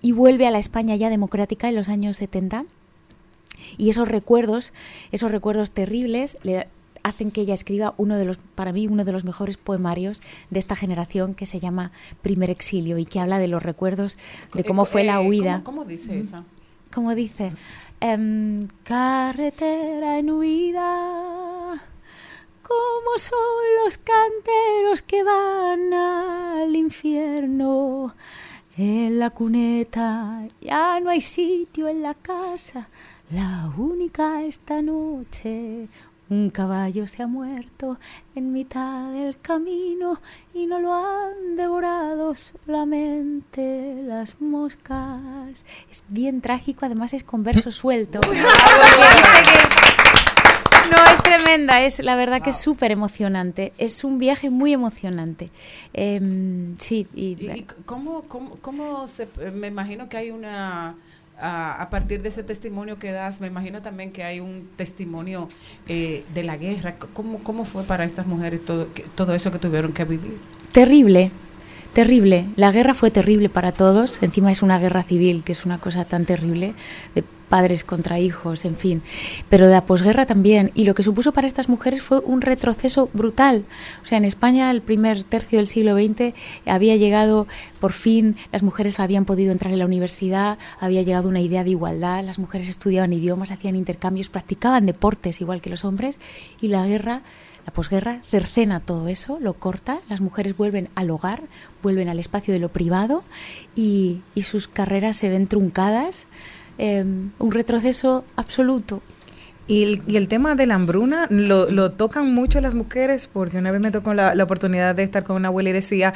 y vuelve a la España ya democrática en los años 70. Y esos recuerdos, esos recuerdos terribles, le hacen que ella escriba uno de los, para mí, uno de los mejores poemarios de esta generación que se llama Primer Exilio y que habla de los recuerdos de cómo fue la Eh, huida. ¿Cómo, cómo dice esa? Como dice, em, carretera en huida, como son los canteros que van al infierno. En la cuneta ya no hay sitio en la casa, la única esta noche. Un caballo se ha muerto en mitad del camino y no lo han devorado solamente las moscas. Es bien trágico, además es con verso suelto. No, es tremenda, es la verdad que es súper emocionante. Es un viaje muy emocionante. Em, sí, y, ¿Y, y cómo, cómo, cómo se, me imagino que hay una, a, partir de ese testimonio que das, me imagino también que hay un testimonio eh, de la guerra. ¿Cómo, ¿Cómo fue para estas mujeres todo, todo eso que tuvieron que vivir? Terrible, terrible. La guerra fue terrible para todos. Encima es una guerra civil, que es una cosa tan terrible. Padres contra hijos, en fin. Pero de la posguerra también. Y lo que supuso para estas mujeres fue un retroceso brutal. O sea, en España, el primer tercio del siglo XX, había llegado, por fin, las mujeres habían podido entrar en la universidad, había llegado una idea de igualdad, las mujeres estudiaban idiomas, hacían intercambios, practicaban deportes igual que los hombres, y la guerra la posguerra cercena todo eso, lo corta, las mujeres vuelven al hogar, vuelven al espacio de lo privado y, y sus carreras se ven truncadas, eh, un retroceso absoluto. Y el, y el tema de la hambruna lo, lo tocan mucho las mujeres, porque una vez me tocó la, la oportunidad de estar con una abuela y decía,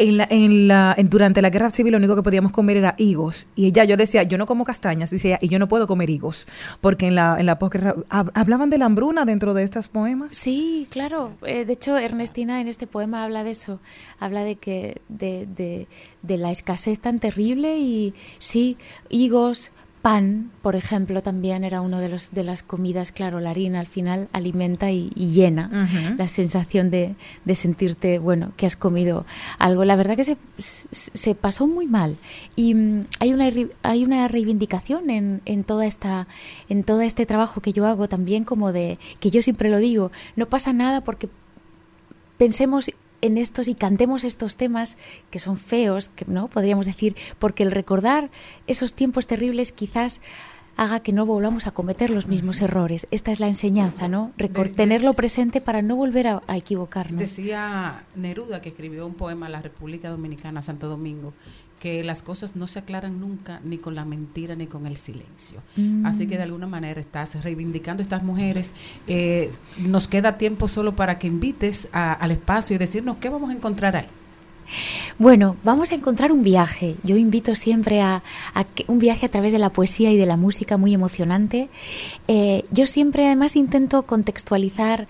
en la, en la, en- durante la guerra civil lo único que podíamos comer era higos. Y ella, yo decía, yo no como castañas, ella, y yo no puedo comer higos. Porque en la, en la posguerra, hab- ¿hablaban de la hambruna dentro de estos poemas? Sí, claro. Eh, de hecho, Ernestina en este poema habla de eso. Habla de que de, de- de la escasez tan terrible y sí, higos, pan, por ejemplo, también era uno de los de las comidas. Claro, la harina al final alimenta y, y llena la sensación de, de sentirte bueno que has comido algo. La verdad que se, se- pasó muy mal y mm, hay una hay una reivindicación en, en toda esta en todo este trabajo que yo hago también como de que yo siempre lo digo no pasa nada porque pensemos en estos y cantemos estos temas que son feos, que no podríamos decir, porque el recordar esos tiempos terribles quizás haga que no volvamos a cometer los mismos errores. Esta es la enseñanza, ¿no? Tenerlo presente para no volver a, a equivocarnos. Decía Neruda, que escribió un poema a la República Dominicana, Santo Domingo, que las cosas no se aclaran nunca ni con la mentira ni con el silencio. Mm. Así que de alguna manera estás reivindicando a estas mujeres. Eh, nos queda tiempo solo para que invites a- al espacio y decirnos qué vamos a encontrar ahí. Bueno, vamos a encontrar un viaje. Yo invito siempre a, a que- un viaje a través de la poesía y de la música muy emocionante. Eh, yo siempre además intento contextualizar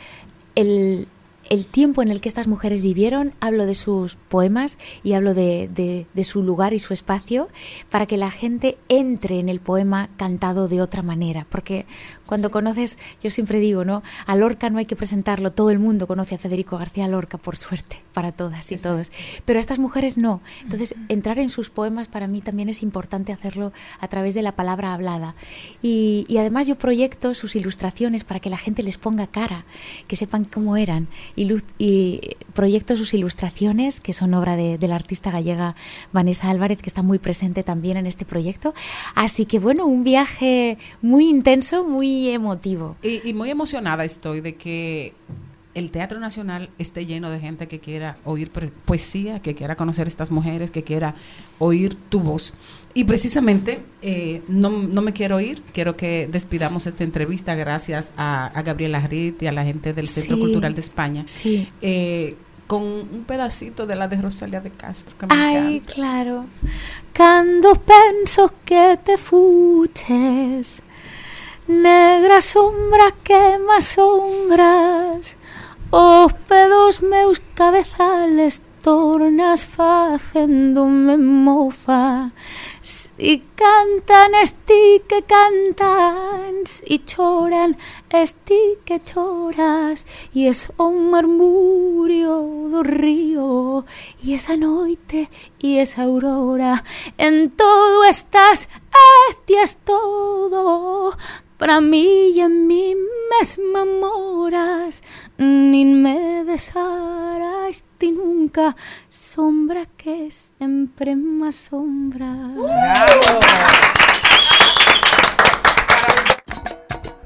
el, el tiempo en el que estas mujeres vivieron, hablo de sus poemas y hablo de, de- de su lugar y su espacio para que la gente entre en el poema cantado de otra manera. Porque cuando conoces, yo siempre digo, ¿no? A Lorca no hay que presentarlo, todo el mundo conoce a Federico García Lorca, por suerte, para todas y todos. Pero a estas mujeres no. Entonces, entrar en sus poemas para mí también es importante hacerlo a través de la palabra hablada. Y, y además yo proyecto sus ilustraciones para que la gente les ponga cara, que sepan cómo eran. Y proyecto sus ilustraciones, que son obra de, la artista gallega Vanessa Álvarez, que está muy presente también en este proyecto. Así que bueno, un viaje muy intenso, muy emotivo. Y muy emocionada estoy de que el Teatro Nacional esté lleno de gente que quiera oír poesía, que quiera conocer estas mujeres, que quiera oír tu voz. Y precisamente eh, no, no me quiero ir, quiero que despidamos esta entrevista gracias a, a Gabriela Rit y a la gente del Centro Sí. Cultural de España. Sí. eh, con un pedacito de la de Rosalia de Castro. Que me Ai, encanta. claro. Cando penso que te fuches Negra sombra que más sombras Os pedos meus cabezales tornas facéndome mofa Si cantan esti que cantan. Si choran esti que choras. E es o marmurio do río E esa noite e esa aurora. En todo estás e ti es todo. Para mí e en mí mesma moras Nin me desaras ti nunca Sombra que sempre máis sombra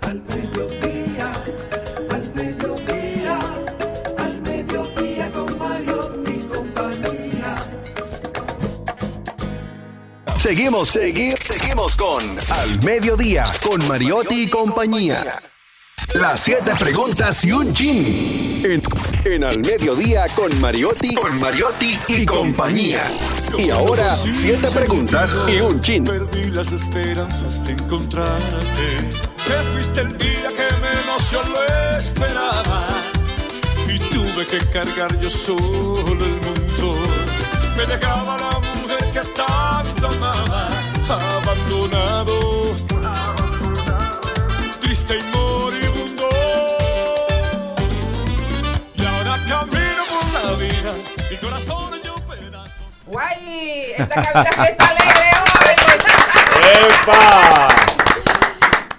Al Seguimos, segui- seguimos con Al Mediodía, con Mariotti y compañía. Las siete preguntas y un chin. En, en Al Mediodía con Mariotti, con Mariotti y compañía. Y ahora, siete preguntas y un chin. Perdí las esperanzas de encontrarte. Te fuiste el día que menos yo lo esperaba. Y tuve que cargar yo solo el mundo. Me dejaba la abandonado. Triste y moribundo. Y ahora camino por la vida. Mi corazón hecho pedazos. Guay, esta cabina se está alegre hoy. ¡Epa!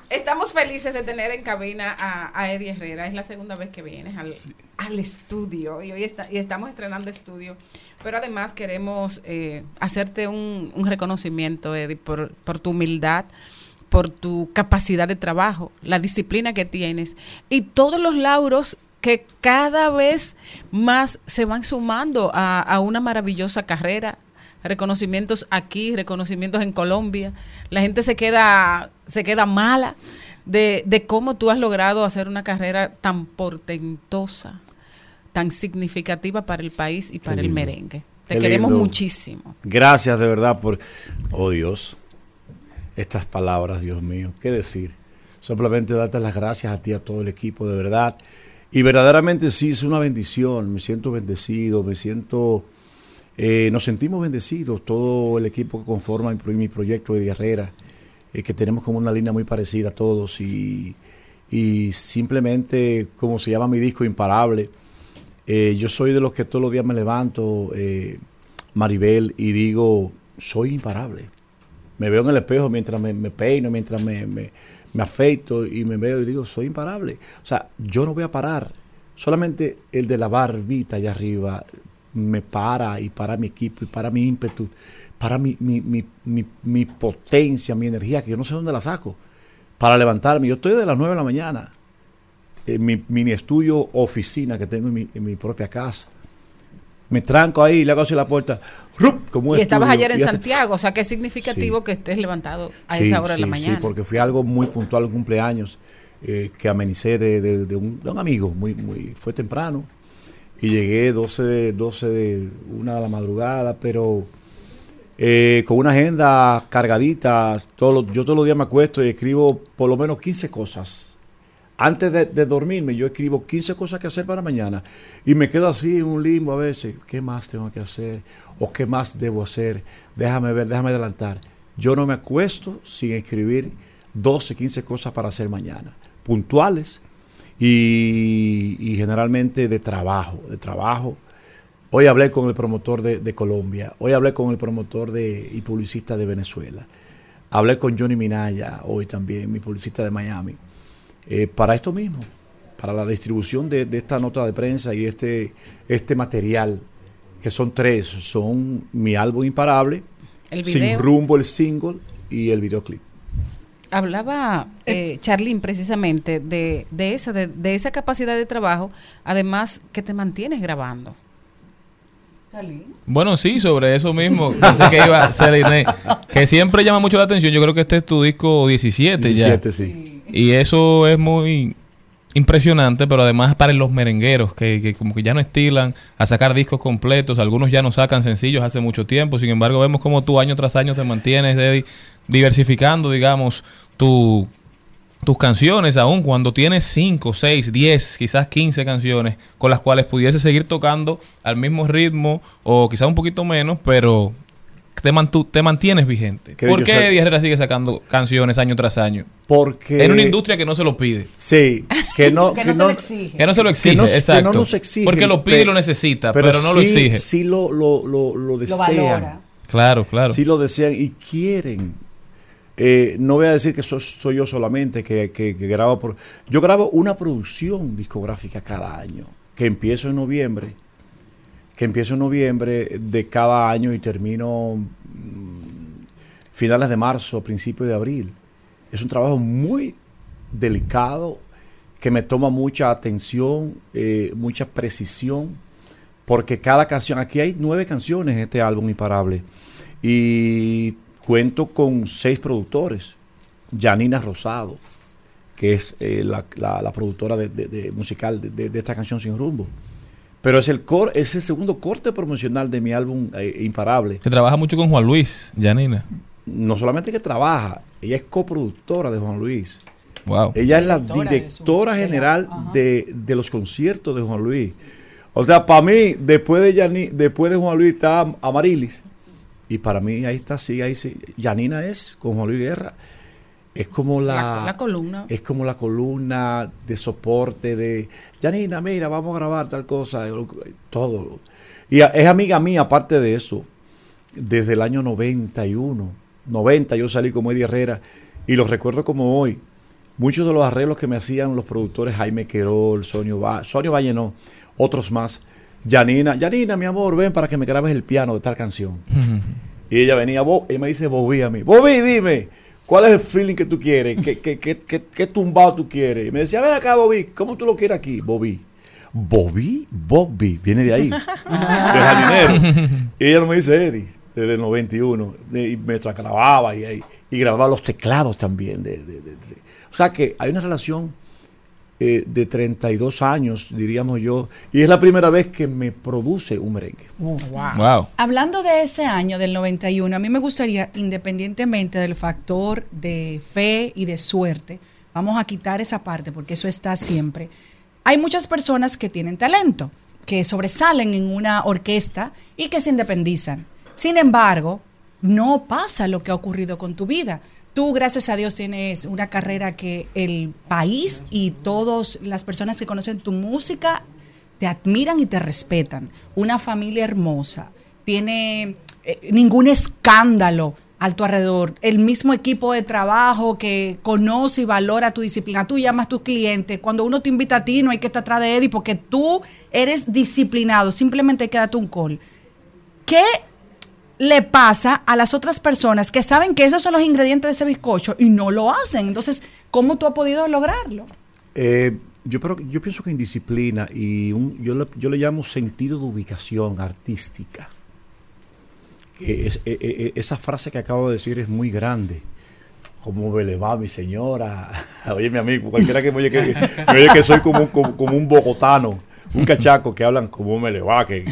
estamos felices de tener en cabina a, a Eddie Herrera. Es la segunda vez que vienes al, al estudio y hoy está, y estamos estrenando estudio. Pero además queremos eh, hacerte un, reconocimiento, Eddie, por, tu humildad, por tu capacidad de trabajo, la disciplina que tienes y todos los lauros que cada vez más se van sumando a, a una maravillosa carrera. Reconocimientos aquí, reconocimientos en Colombia. La gente se queda, se queda mala de, de cómo tú has logrado hacer una carrera tan portentosa, tan significativa para el país y para el merengue. Te Qué queremos lindo. muchísimo. Gracias de verdad por, oh Dios, estas palabras, Dios mío, ¿qué decir? Simplemente darte las gracias a ti, a todo el equipo, de verdad. Y verdaderamente sí, es una bendición, me siento bendecido, me siento, eh, nos sentimos bendecidos, todo el equipo que conforma mi, pro- mi proyecto de Herrera, eh, que tenemos como una línea muy parecida a todos y, y simplemente, como se llama mi disco, Imparable, eh, yo soy de los que todos los días me levanto, eh, Maribel, y digo, soy imparable. Me veo en el espejo mientras me, peino, mientras me, me, me afeito y me veo y digo, soy imparable. O sea, yo no voy a parar. Solamente el de la barbita allá arriba me para y para mi equipo y para mi ímpetu, para mi, mi, mi, mi, mi potencia, mi energía, que yo no sé dónde la saco, para levantarme. Yo estoy de las 9 de la mañana en mi mini estudio oficina que tengo en mi, en mi propia casa. Me tranco ahí, le hago así la puerta. ¡rup! Como un Y estabas estudio, ayer en Santiago, o sea que es significativo que estés levantado a Sí, esa hora de la mañana. Sí, porque fue algo muy puntual, un cumpleaños eh, que amenicé de, de- de un, de un amigo, muy, muy, fue temprano. Y llegué 12 de, 12 de una de la madrugada, pero eh, con una agenda cargadita. Todos los- yo todos los días me acuesto y escribo por lo menos 15 cosas. Antes de, dormirme, yo escribo 15 cosas que hacer para mañana. Y me quedo así en un limbo a veces. ¿Qué más tengo que hacer? ¿O qué más debo hacer? Déjame ver, déjame adelantar. Yo no me acuesto sin escribir 12, 15 cosas para hacer mañana. Puntuales y, generalmente de trabajo. De trabajo. Hoy hablé con el promotor de, de Colombia. Hoy hablé con el promotor de, y publicista de Venezuela. Hablé con Johnny Minaya hoy también, mi publicista de Miami. Eh, para esto mismo, para la distribución de, de esta nota de prensa y este, este material, que son tres, son mi álbum imparable, El Sin rumbo el single y el videoclip. Hablaba eh, Charlene precisamente de, de esa de, de esa capacidad de trabajo, además que te mantienes grabando. Bueno, sí, sobre eso mismo. Pensé que iba a ser Inés, Que siempre llama mucho la atención. Yo creo que este es tu disco 17, 17, ya. sí. Y eso es muy impresionante, pero además para los merengueros, que, que como que ya no estilan a sacar discos completos. Algunos ya no sacan sencillos hace mucho tiempo. Sin embargo, vemos como tú año tras año te mantienes diversificando, digamos, tu, tus canciones, aún cuando tienes 5, 6, 10, quizás 15 canciones con las cuales pudiese seguir tocando al mismo ritmo o quizás un poquito menos, pero te, mantu- te mantienes vigente. ¿Por qué sé- Eddie Herrera sigue sacando canciones año tras año? Porque... En una industria que no se lo pide. Sí, que no, Que que no se lo exige. Que no se lo exige, que no- que exacto. no nos exige. Porque lo pide y lo necesita, pero no lo exige. Sí lo, lo, lo, lo desean. valora. Claro, claro. Sí lo desean y quieren. Eh, no voy a decir que so- soy yo solamente que, que- que grabo por... Yo grabo una producción discográfica cada año, que empiezo en noviembre, que empiezo en noviembre de cada año y termino mm, finales de marzo, principios de abril. Es un trabajo muy delicado que me toma mucha atención, eh, mucha precisión, porque cada canción, aquí hay nueve canciones en este álbum Imparable, y cuento con seis productores. Janina Rosado, que es eh, la, productora de, musical de- de esta canción Sin Rumbo. Pero es el, cor, es el segundo corte promocional de mi álbum eh, Imparable. Que trabaja mucho con Juan Luis, Janina. No solamente que trabaja, ella es coproductora de Juan Luis. Wow. Ella es la Directora de su- general de, de los conciertos de Juan Luis. O sea, para mí, después de, Yani- después de Juan Luis está Amarilis. Y para mí ahí está, sí, ahí sí. Yanina es con Juan Luis Guerra. Es como la, La- la columna. Es como la columna de soporte de Yanina, mira, vamos a grabar tal cosa. Todo. Y es amiga mía, aparte de eso, desde el año 91. 90 yo salí como Eddie Herrera y lo recuerdo como hoy. muchos de los arreglos que me hacían los productores Jaime Querol, Sonio, Va- Sonio Valle no, otros más. Janina, Janina, mi amor, ven para que me grabes el piano de tal canción. Y ella venía, Bo- y me dice Bobby a mí, Bobby, dime, ¿cuál es el feeling que tú quieres? ¿Qué, qué, qué, qué- tumbado tú quieres? Y me decía, ven acá, Bobby, ¿cómo tú lo quieres aquí? Bobby. Bobby, Bobby, viene de ahí, de jardinero. Y ella no me dice Eddie, desde el 91. Y me grababa y, y, y grababa los teclados también. de- de- de- O sea que hay una relación eh, de 32 años, diríamos yo, y es la primera vez que me produce un merengue. Wow. Hablando de ese año, del 91, a mí me gustaría, independientemente del factor de fe y de suerte, vamos a quitar esa parte porque eso está siempre. Hay muchas personas que tienen talento, que sobresalen en una orquesta y que se independizan. Sin embargo, no pasa lo que ha ocurrido con tu vida. Tú, gracias a Dios, tienes una carrera que el país y todas las personas que conocen tu música te admiran y te respetan. Una familia hermosa. Tiene eh, ningún escándalo a tu alrededor. El mismo equipo de trabajo que conoce y valora tu disciplina. Tú llamas a tus clientes. Cuando uno te invita a ti, no hay que estar atrás de Eddie porque tú eres disciplinado. Simplemente quédate un call. ¿Qué le pasa a las otras personas que saben que esos son los ingredientes de ese bizcocho y no lo hacen? Entonces, ¿cómo tú has podido lograrlo? Eh, yo, pero, yo pienso que en disciplina y un- yo, le, yo le llamo sentido de ubicación artística. Que es- eh, eh, esa frase que acabo de decir es muy grande. Como me le va mi señora. Oye, mi amigo, cualquiera que me oye que, me oye que soy como, como un bogotano, un cachaco que hablan como me le va. Que,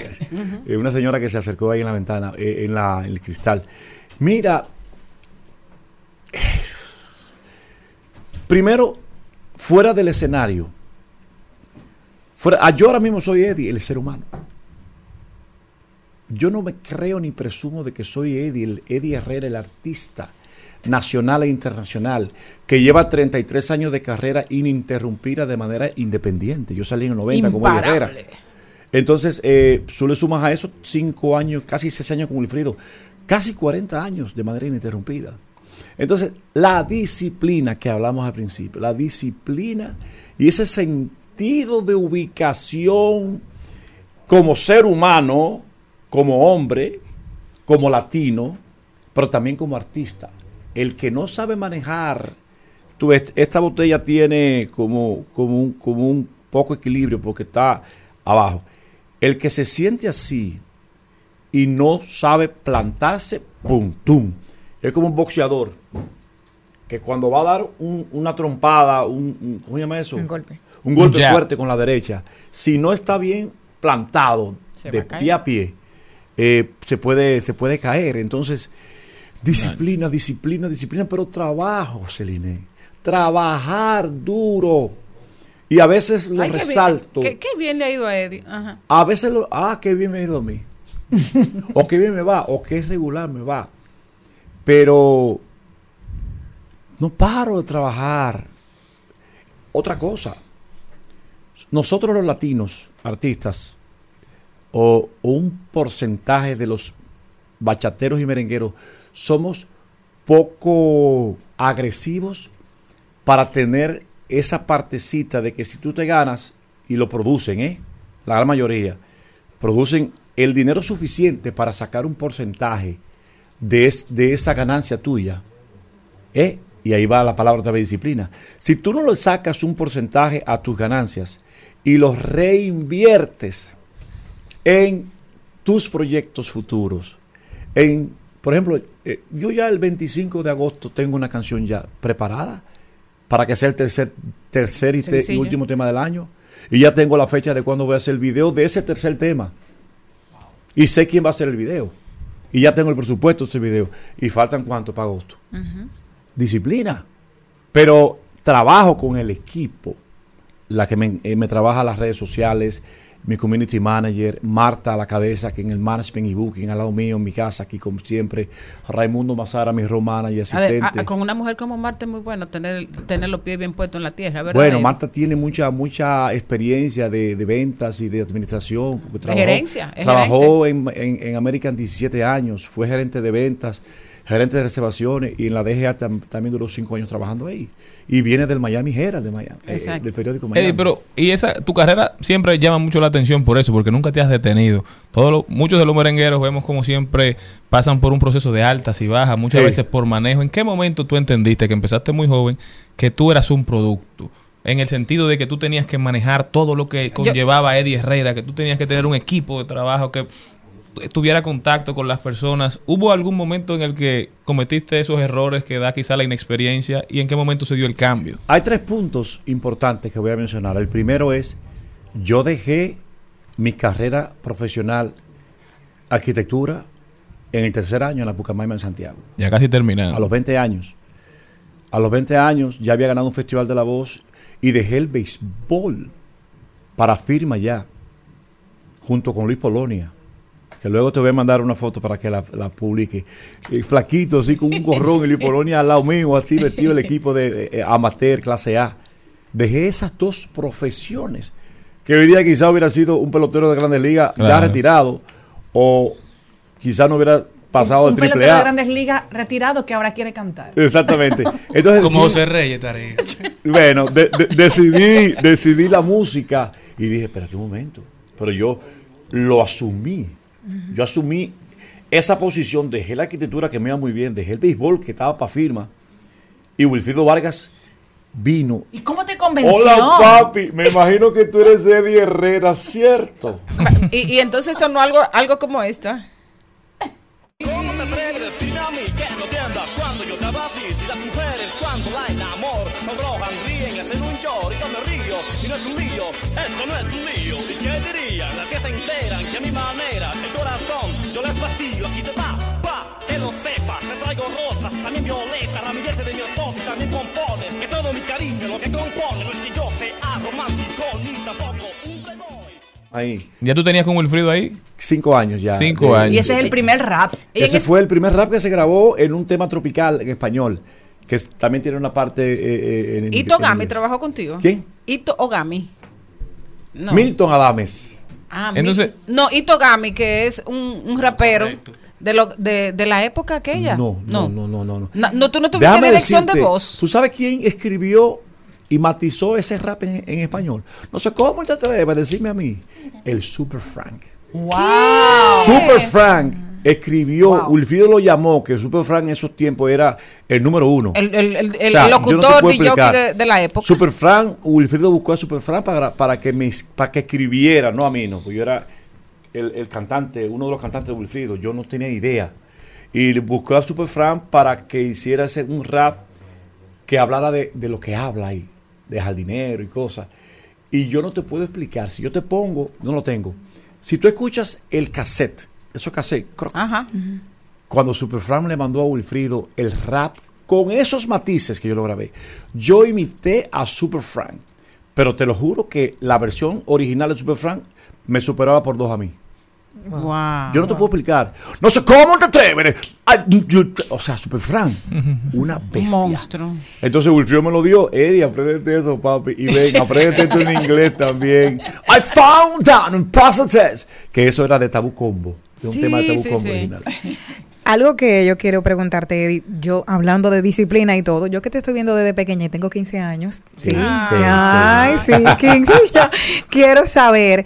eh, una señora que se acercó ahí en la ventana, eh, en, la, en el cristal. Mira, primero, fuera del escenario, fuera, ah, yo ahora mismo soy Eddie, el ser humano. Yo no me creo ni presumo de que soy Eddie, el Eddie Herrera, el artista nacional e internacional, que lleva 33 años de carrera ininterrumpida de manera independiente. Yo salí en el 90 como Herrera. Entonces, eh, le sumas a eso 5 años, casi 6 años con Wilfrido, casi 40 años de manera ininterrumpida. Entonces, la disciplina que hablamos al principio, la disciplina y ese sentido de ubicación como ser humano, como hombre, como latino, pero también como artista. El que no sabe manejar, tú ves, esta botella tiene como, como, un, como un poco equilibrio porque está abajo. El que se siente así y no sabe plantarse, pum, tum. Es como un boxeador que cuando va a dar un- una trompada, un, un- ¿cómo se llama eso? Un golpe. Un golpe fuerte con la derecha. Si no está bien plantado Se de a pie a pie, eh, se, puede, se puede caer. Entonces, disciplina, disciplina, disciplina, pero trabajo, Celine. Trabajar duro. Y a veces lo Ay, qué bien- resalto. Qué, qué bien le ha ido a Eddie. Ajá. A veces lo, ah, qué bien me ha ido a mí. o qué bien me va, o qué regular me va. Pero no paro de trabajar. Otra cosa, nosotros los latinos, artistas, o, o un porcentaje de los bachateros y merengueros, somos poco agresivos para tener esa partecita de que si tú te ganas, y lo producen, ¿eh? la gran mayoría, producen el dinero suficiente para sacar un porcentaje de, es- de esa ganancia tuya. ¿eh? Y ahí va la palabra vez disciplina. Si tú no le sacas un porcentaje a tus ganancias y los reinviertes en tus proyectos futuros, en, por ejemplo, eh, yo ya el 25 de agosto tengo una canción ya preparada para que sea el tercer, tercer y, te- y Sencillo. último tema del año. Y ya tengo la fecha de cuándo voy a hacer el video de ese tercer tema. Y sé quién va a hacer el video. Y ya tengo el presupuesto de ese video. Y faltan cuánto para agosto. Disciplina. Pero trabajo con el equipo. La que me, eh, me trabaja las redes sociales, mi community manager, Marta a la cabeza, que en el management y booking, al lado mío, en mi casa, aquí como siempre. Raimundo Mazara, mi road manager, A ver, asistente. a- con una mujer como Marta es muy bueno tener, tener los pies bien puestos en la tierra, ¿verdad? Bueno, Eddie? Marta tiene mucha mucha experiencia de, de ventas y de administración. porque De gerencia, es Trabajó en, en, en American 17 años, fue gerente de ventas. Gerente de reservaciones y en la DGA tam- también duró cinco años trabajando ahí. Y viene del Miami Herald, de Miami, eh, del periódico Miami. Eddie, pero y esa tu carrera siempre llama mucho la atención por eso, porque nunca te has detenido. Todos los- muchos de los merengueros vemos como siempre pasan por un proceso de altas y bajas, muchas Sí. veces por manejo. ¿En qué momento tú entendiste que empezaste muy joven que tú eras un producto? En el sentido de que tú tenías que manejar todo lo que conllevaba Eddie Herrera, que tú tenías que tener un equipo de trabajo que tuviera contacto con las personas. ¿Hubo algún momento en el que cometiste esos errores que da quizá la inexperiencia y en qué momento se dio el cambio? Hay tres puntos importantes que voy a mencionar. El primero es, yo dejé mi carrera profesional, arquitectura, en el tercer año en la Pucamaima en Santiago. Ya casi terminado. A los 20 años. A los 20 años ya había ganado un festival de la voz y dejé el béisbol para firma ya, junto con Luis Polonia. Que luego te voy a mandar una foto para que la, la publique. Eh, flaquito, así con un gorrón, y Luis Polonia al lado mío, así vestido el equipo de eh, amateur, clase A. Dejé esas dos profesiones. Que hoy día quizá hubiera sido un pelotero de grandes ligas ya Claro. retirado, o quizá no hubiera pasado un de triple pelotero de A. grandes ligas retirado que ahora quiere cantar. Exactamente. Entonces, Como sí, José Reyes estaría. Bueno, de- de- decidí, decidí la música y dije, espérate un momento. Pero yo lo asumí. Yo asumí esa posición, dejé la arquitectura que me iba muy bien, dejé el béisbol que estaba para firma. Y Wilfrido Vargas vino. ¿Y cómo te convenció? Hola papi, me imagino que tú eres Eddie Herrera, ¿cierto? Y, y entonces sonó algo, algo como esto. ¿Cómo te atreves a mí que no cuando yo te así? Si las mujeres cuando la enamor se brojan, ríen, hacen un llor y yo me río y no es un lío, esto no es un lío. Se enteran que a mi manera el corazón yo les vacío aquí te va, va, que lo sepas, te traigo rosas, también violetas, ramillete de mi y también pompones, que todo mi cariño lo que compone no es que yo sea romántico ni tampoco un playboy. Ahí. ¿Ya tú tenías con Wilfrido ahí? Cinco años ya. Cinco años. Y ese es el primer rap. Ese fue el primer rap que se grabó en un tema tropical en español, que es- también tiene una parte eh, eh, en, Ito en Gami inglés. trabajó contigo. ¿Quién? Ito Ogami. No. Milton Adames. Ah, Entonces- Mil- no, Ito Gami, que es un, un rapero de, lo, de, de la época aquella. No, no, no, no, no. no. No, no, tú no tuviste Déjame dirección de voz. ¿Tú sabes quién escribió y matizó ese rap en, en español? No sé cómo te atreves a decirme a mí. El Super Frank. ¡Wow! Super Frank escribió, Ulfido lo llamó, que Super Frank en esos tiempos era el número uno. El, el, el, el O sea, no locutor puedo de de, la época. Super Frank, Wilfrido buscó a Super Frank para, para, que me, para que escribiera, no a mí, no, porque yo era el, el cantante, uno de los cantantes de Wilfrido, yo no tenía idea. Y buscó a Super Frank para que hiciera ese, un rap que hablara de, de lo que habla ahí, de jardinero y cosas. Y yo no te puedo explicar, si yo te pongo, no lo tengo. Si tú escuchas el cassette, esos cassettes, croc, Ajá. cuando Superfran le mandó a Wilfrido el rap con esos matices que yo lo grabé, yo imité a Superfran, pero te lo juro que la versión original de Superfran me superaba por dos a mí. Wow. Yo no te puedo explicar. No sé cómo te atreves. O sea, Superfran, una bestia. monstruo. Entonces Wilfrido me lo dio. Eddie, aprendete eso, papi. Y ven, aprendete esto en inglés también. I found out in process. Que eso era de Tabú Combo. De un Sí, tema de Tabú sí, Combo sí. original. Algo que yo quiero preguntarte, Eddie, yo hablando de disciplina y todo, yo que te estoy viendo desde pequeña y tengo 15 años. Sí, Sí, sí, Ay, sí. sí, 15 ya. Quiero saber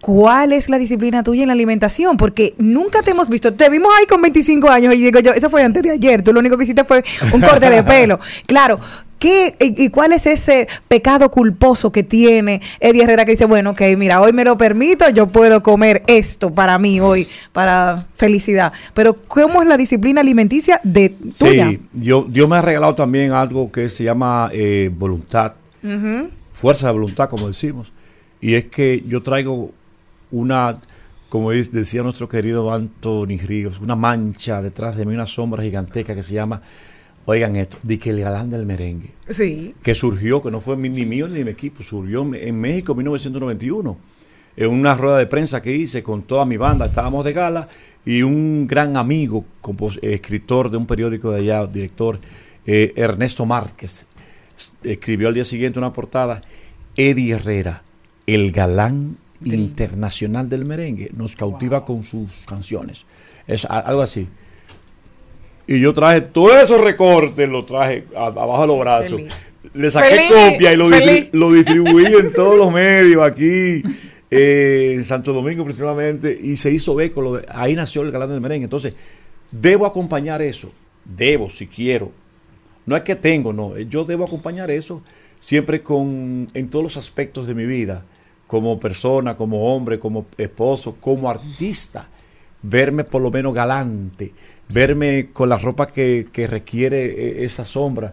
cuál es la disciplina tuya en la alimentación, porque nunca te hemos visto. Te vimos ahí con 25 años y digo yo, eso fue antes de ayer, tú lo único que hiciste fue un corte de pelo. Claro. ¿Qué, y, cuál es ese pecado culposo que tiene Eddie Herrera que dice, bueno, ok, mira, hoy me lo permito, yo puedo comer esto para mí hoy, para felicidad? Pero ¿cómo es la disciplina alimenticia de tuya? Sí, yo, Dios me ha regalado también algo que se llama eh, voluntad, fuerza de voluntad, como decimos. Y es que yo traigo una, como es- decía nuestro querido Anthony Ríos, una mancha detrás de mí, una sombra gigantesca que se llama, oigan esto, de que el galán del merengue. Sí. que surgió, que no fue ni mío ni mi equipo, surgió en- México en 1991, en una rueda de prensa que hice con toda mi banda, estábamos de gala, y un gran amigo, compos- escritor de un periódico de allá, director, eh, Ernesto Márquez, escribió al día siguiente una portada, Eddie Herrera, el galán internacional del merengue, nos cautiva con sus canciones. Es algo así. Y yo traje todos esos recortes, los traje abajo de los brazos. Le saqué Feliz, copia y lo, lo distribuí en todos los medios aquí, eh, en Santo Domingo principalmente, y se hizo eco. Lo de- ahí nació el galán del merengue. Entonces, debo acompañar eso. Debo, si quiero. No es que tengo, no. Yo debo acompañar eso siempre con en todos los aspectos de mi vida, como persona, como hombre, como esposo, como artista. Verme por lo menos galante, verme con la ropa que, que requiere eh, esa sombra.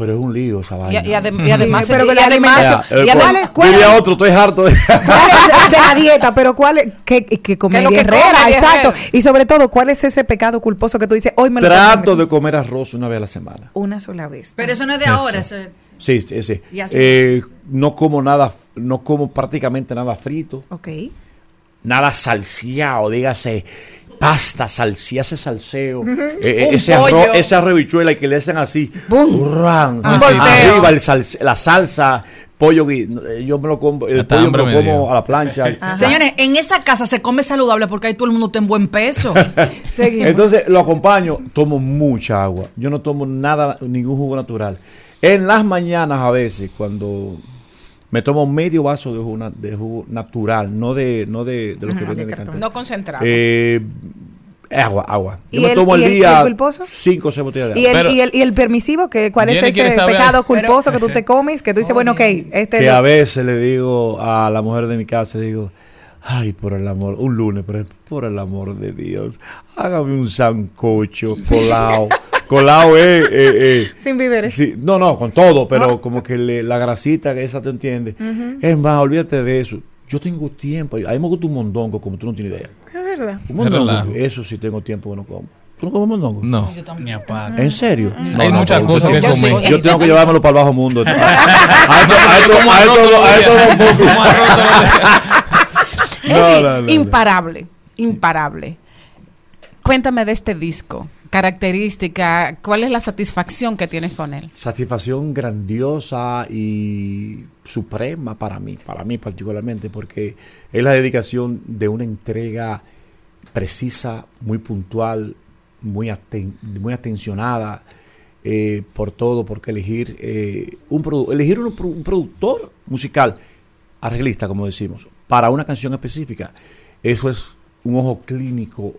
Pero es un lío esa vaina. y adem- y además- Pero que y además- Ya, eh, y además- ¿cuál es- diría otro, estoy harto de... ¿Cuál de la dieta? Pero cuál es, que, que comer lo que Herrera, come exacto. Herrera. Y sobre todo, ¿cuál es ese pecado culposo que tú dices, hoy me lo Trato de comer arroz una vez a la semana. una sola vez? Pero eso no es de Eso. ahora. Eso es- Sí, sí, sí. Y así. Eh, no como nada, no como prácticamente nada frito. Ok. nada salseado, dígase pasta, salsía, ese salseo, Ujú. eh, eh, Un ese arroz, esa rebichuela y que le hacen así, ran, Un volteo. arriba el la salsa, pollo, gui- eh, yo me lo como, el Hasta pollo me lo como a la plancha. Señores, en esa casa se come saludable porque ahí todo el mundo está en buen peso. Entonces lo acompaño, tomo mucha agua. Yo no tomo nada, ningún jugo natural. En las mañanas a veces, cuando me tomo medio vaso de jugo, na- de jugo natural, no de, no de, de lo que venden de de cartón. No concentrado. Eh, agua, agua. Yo ¿Y me el- tomo y al el- día el culposo? cinco o seis botellas de ¿Y agua. el, y, el, y el permisivo, que, ¿cuál es ese pecado Pero- culposo que tú te comes? Que tú dices, bueno, ok, este que a veces le digo a la mujer de mi casa, digo, ay, por el amor, un lunes, por ejemplo, por el amor de Dios, hágame un sancocho colado. Colado es... eh, eh, sin víveres. Sí, no, no, con todo, pero como que le- la grasita, que esa te entiende. Es más, olvídate de eso. Yo tengo tiempo. A mí me gusta un mondongo, como tú no tienes idea. Es verdad. Un mondongo, eso sí tengo tiempo que no como. ¿Tú no comes mondongo? No. Ni apaga. ¿En serio? Hay muchas cosas yo que comer. Yo tengo que llevármelo para el bajo mundo. A esto- a esto- a esto- a esto no puedo- No, Eddie, no, no, no. imparable, imparable. Cuéntame de este disco, característica, ¿cuál es la satisfacción que tienes con él? Satisfacción grandiosa y suprema para mí, para mí particularmente, porque es la dedicación de una entrega precisa, muy puntual, muy, aten- muy atencionada eh, por todo, porque elegir, eh, un, produ- elegir un, pro- un productor musical, arreglista, como decimos, para una canción específica, eso es un ojo clínico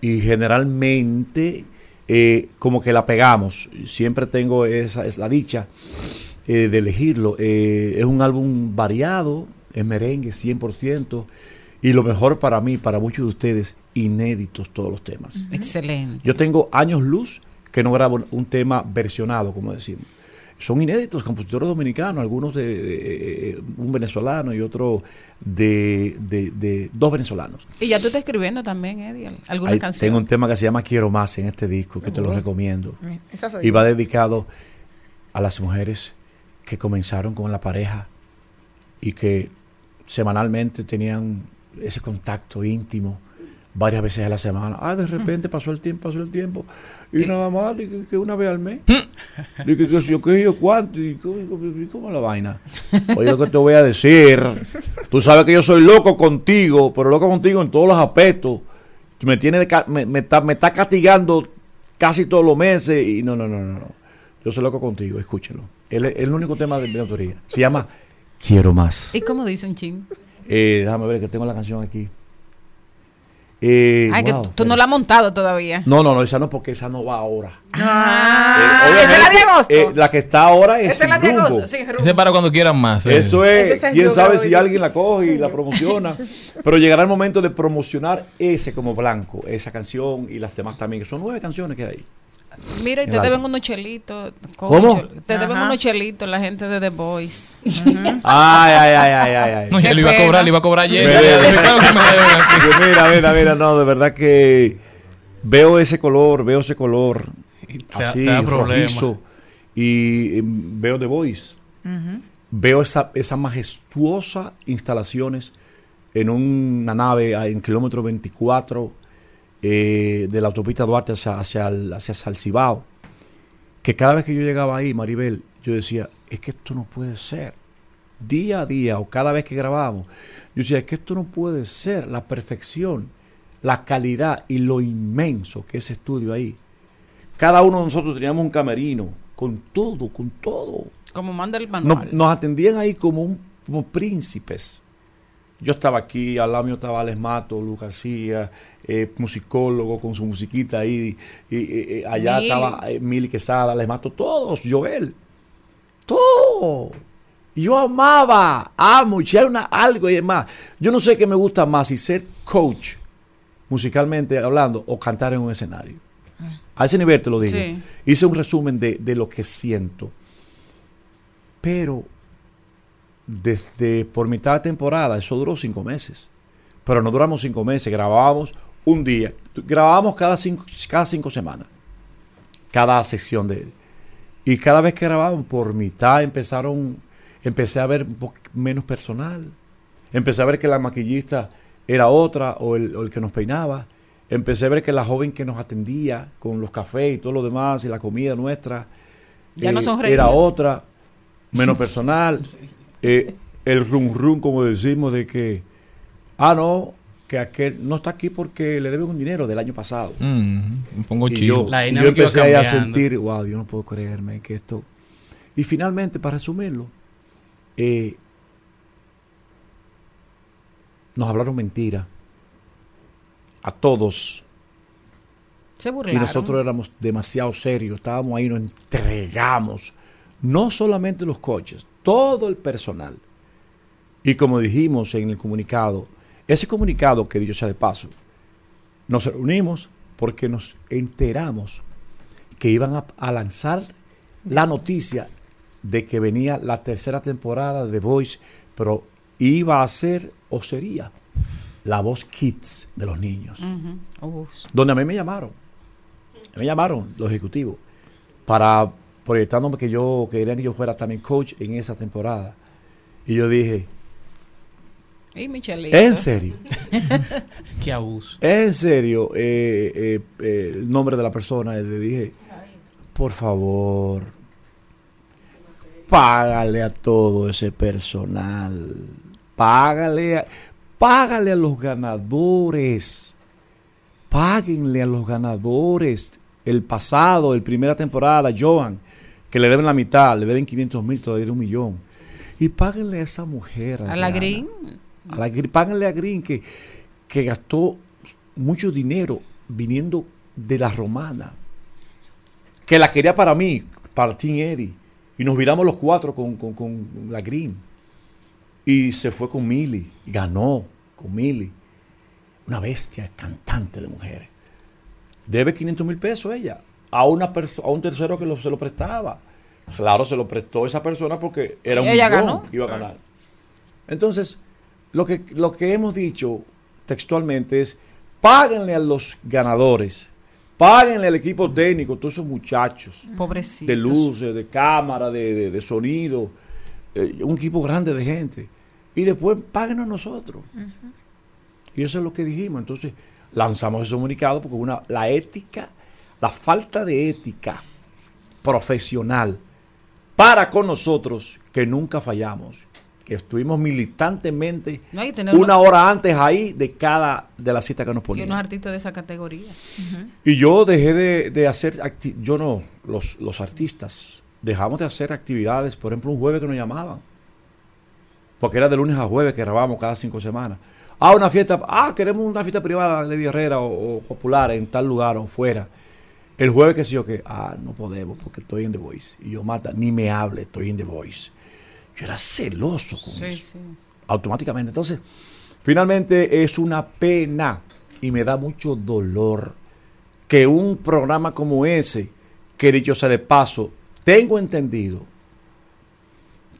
y generalmente eh, como que la pegamos. Siempre tengo esa es la dicha eh, de elegirlo. Eh, es un álbum variado, es merengue 100%, y lo mejor para mí, para muchos de ustedes, inéditos todos los temas. Excelente. Yo tengo años luz que no grabo un tema versionado, como decimos. Son inéditos, compositores dominicanos, algunos de, de- eh, un venezolano y otro de, de- de dos venezolanos. Y ya tú estás escribiendo también, Eddie, alguna Ahí canción. tengo un tema que se llama Quiero Más en este disco, que te lo recomiendo. Esa soy Y yo. va dedicado a las mujeres que comenzaron con la pareja y que semanalmente tenían ese contacto íntimo varias veces a la semana. Ah, de repente pasó el tiempo, pasó el tiempo. Y nada más, que, que una vez al mes. Di que, que yo, que yo cuánto, y cómo, y cómo es la vaina. Oye, lo que te voy a decir. Tú sabes que yo soy loco contigo, pero loco contigo en todos los aspectos. Me, tiene de ca- me, me está, me está castigando casi todos los meses. Y no, no, no, no. no. Yo soy loco contigo, escúchelo. Él es el único tema de mi autoría. Se llama Quiero Más. ¿Y cómo dicen, Chin? Eh, déjame ver que tengo la canción aquí. Eh, Ay, que wow, tú- tú no la has montado todavía. no, no, no, esa no, porque esa no va ahora. Ah, Eh, esa es la de agosto. eh, la que está ahora es Esa es la de agosto, rumbo. Ese para cuando quieran más. eh. Eso es, quién el sabe si alguien la coge y la promociona. Pero llegará el momento de promocionar ese como blanco, esa canción y las demás también, que son nueve canciones que hay. Mira, y te deben unos chelitos. ¿Cómo? Te deben unos chelitos la gente de The Voice. Ay, ay, ay, ay, ay, ay. No, yo le iba a cobrar, le iba a cobrar ayer. Mira, mira, mira, no, de verdad que veo ese color, veo ese color así, te da problema. rojizo, y eh, veo The Voice. Veo esa, esa majestuosa instalaciones en una nave en kilómetro 24 eh, de la autopista Duarte hacia, hacia, el, hacia Salcibao, que cada vez que yo llegaba ahí, Maribel, yo decía, es que esto no puede ser. Día a día o cada vez que grabamos, yo decía, es que esto no puede ser la perfección, la calidad y lo inmenso que es ese estudio ahí Cada uno de nosotros teníamos un camerino, con todo, con todo. Como manda el Nos, manual. nos atendían ahí como, un- como príncipes. Yo estaba aquí, al lado mío estaba Alex Mato, Luz García, eh, musicólogo con su musiquita ahí. Y, y- y allá Mili. estaba eh, Mili Quesada, Alex Mato, todos, Joel. Todo. Yo amaba, amo, y si hay una, algo y demás. Yo no sé qué me gusta más, si ser coach, musicalmente hablando, o cantar en un escenario. A ese nivel te lo digo. Sí. Hice un resumen de, de lo que siento. Pero desde por mitad de temporada, eso duró cinco meses. Pero no duramos cinco meses, grabábamos un día. Grabábamos cada cinco, cada cinco semanas. Cada sección de. Y cada vez que grabábamos, por mitad empezaron. Empecé a ver un poco menos personal. Empecé a ver que la maquillista era otra o el, o el que nos peinaba. Empecé a ver que la joven que nos atendía con los cafés y todo lo demás y la comida nuestra Ya no eh, era otra, menos personal. Eh, el rum rum, como decimos, de que, ah, no, que aquel no está aquí porque le deben un dinero del año pasado. Mm, me pongo Y chido. yo, La y yo empecé ahí a sentir, wow, yo no puedo creerme que esto. Y finalmente, para resumirlo, eh, nos hablaron mentira a todos. Se Y burlaron. nosotros éramos demasiado serios, estábamos ahí, nos entregamos. No solamente los coches, todo el personal. Y como dijimos en el comunicado, ese comunicado que dicho sea de paso, nos reunimos porque nos enteramos que iban a, a lanzar la noticia de que venía la tercera temporada de Voice, pero iba a ser o sería la voz kids de los niños donde a mí me llamaron. Me llamaron los ejecutivos para proyectándome que yo querían que yo fuera también coach en esa temporada. Y yo dije, Y. ¿en serio? Qué abuso. ¿En serio? Eh, eh, eh, el nombre de la persona. Y le dije, por favor, págale a todo ese personal. Págale a, págale a los ganadores. Páguenle a los ganadores. El pasado, el primera temporada, Joan, que le deben la mitad, le deben 500 mil, todavía de un millón. Y páguenle a esa mujer. A la. Green. A la, páganle a Green que, que gastó mucho dinero viniendo de la romana. Que la quería para mí, para Team Eddie. Y nos viramos los cuatro con, con- con la Green. Y se fue con Millie. Y ganó con Millie. Una bestia cantante de mujeres. Debe 500 mil pesos ella. A, una perso- a un tercero que lo- se lo prestaba. Claro, se lo prestó esa persona porque era un Ella millón ganó. que iba a ganar. Entonces, lo que, lo que hemos dicho textualmente es, páguenle a los ganadores, páguenle al equipo técnico, todos esos muchachos, Pobrecitos. de luces, de cámara, de, de- de sonido, eh, un equipo grande de gente. Y después páguenos a nosotros. Y eso es lo que dijimos. Entonces, lanzamos ese comunicado porque una, la ética, la falta de ética profesional para con nosotros, que nunca fallamos, que estuvimos militantemente No, y tener una hora antes ahí de cada de la cita que nos Y ponían. unos artistas de esa categoría. Y yo dejé de, de hacer, yo no, los, los artistas, dejamos de hacer actividades, por ejemplo, un jueves que nos llamaban. Porque era de lunes a jueves que grabábamos cada cinco semanas. Ah, una fiesta, ah, queremos una fiesta privada de Herrera o, o popular en tal lugar o fuera. El jueves que sí yo que, ah, no podemos porque estoy en The Voice. Y yo, Marta, ni me hable, estoy en The Voice. Yo era celoso con Sí, eso sí. automáticamente. Entonces, finalmente es una pena y me da mucho dolor que un programa como ese, que dicho sea de paso, tengo entendido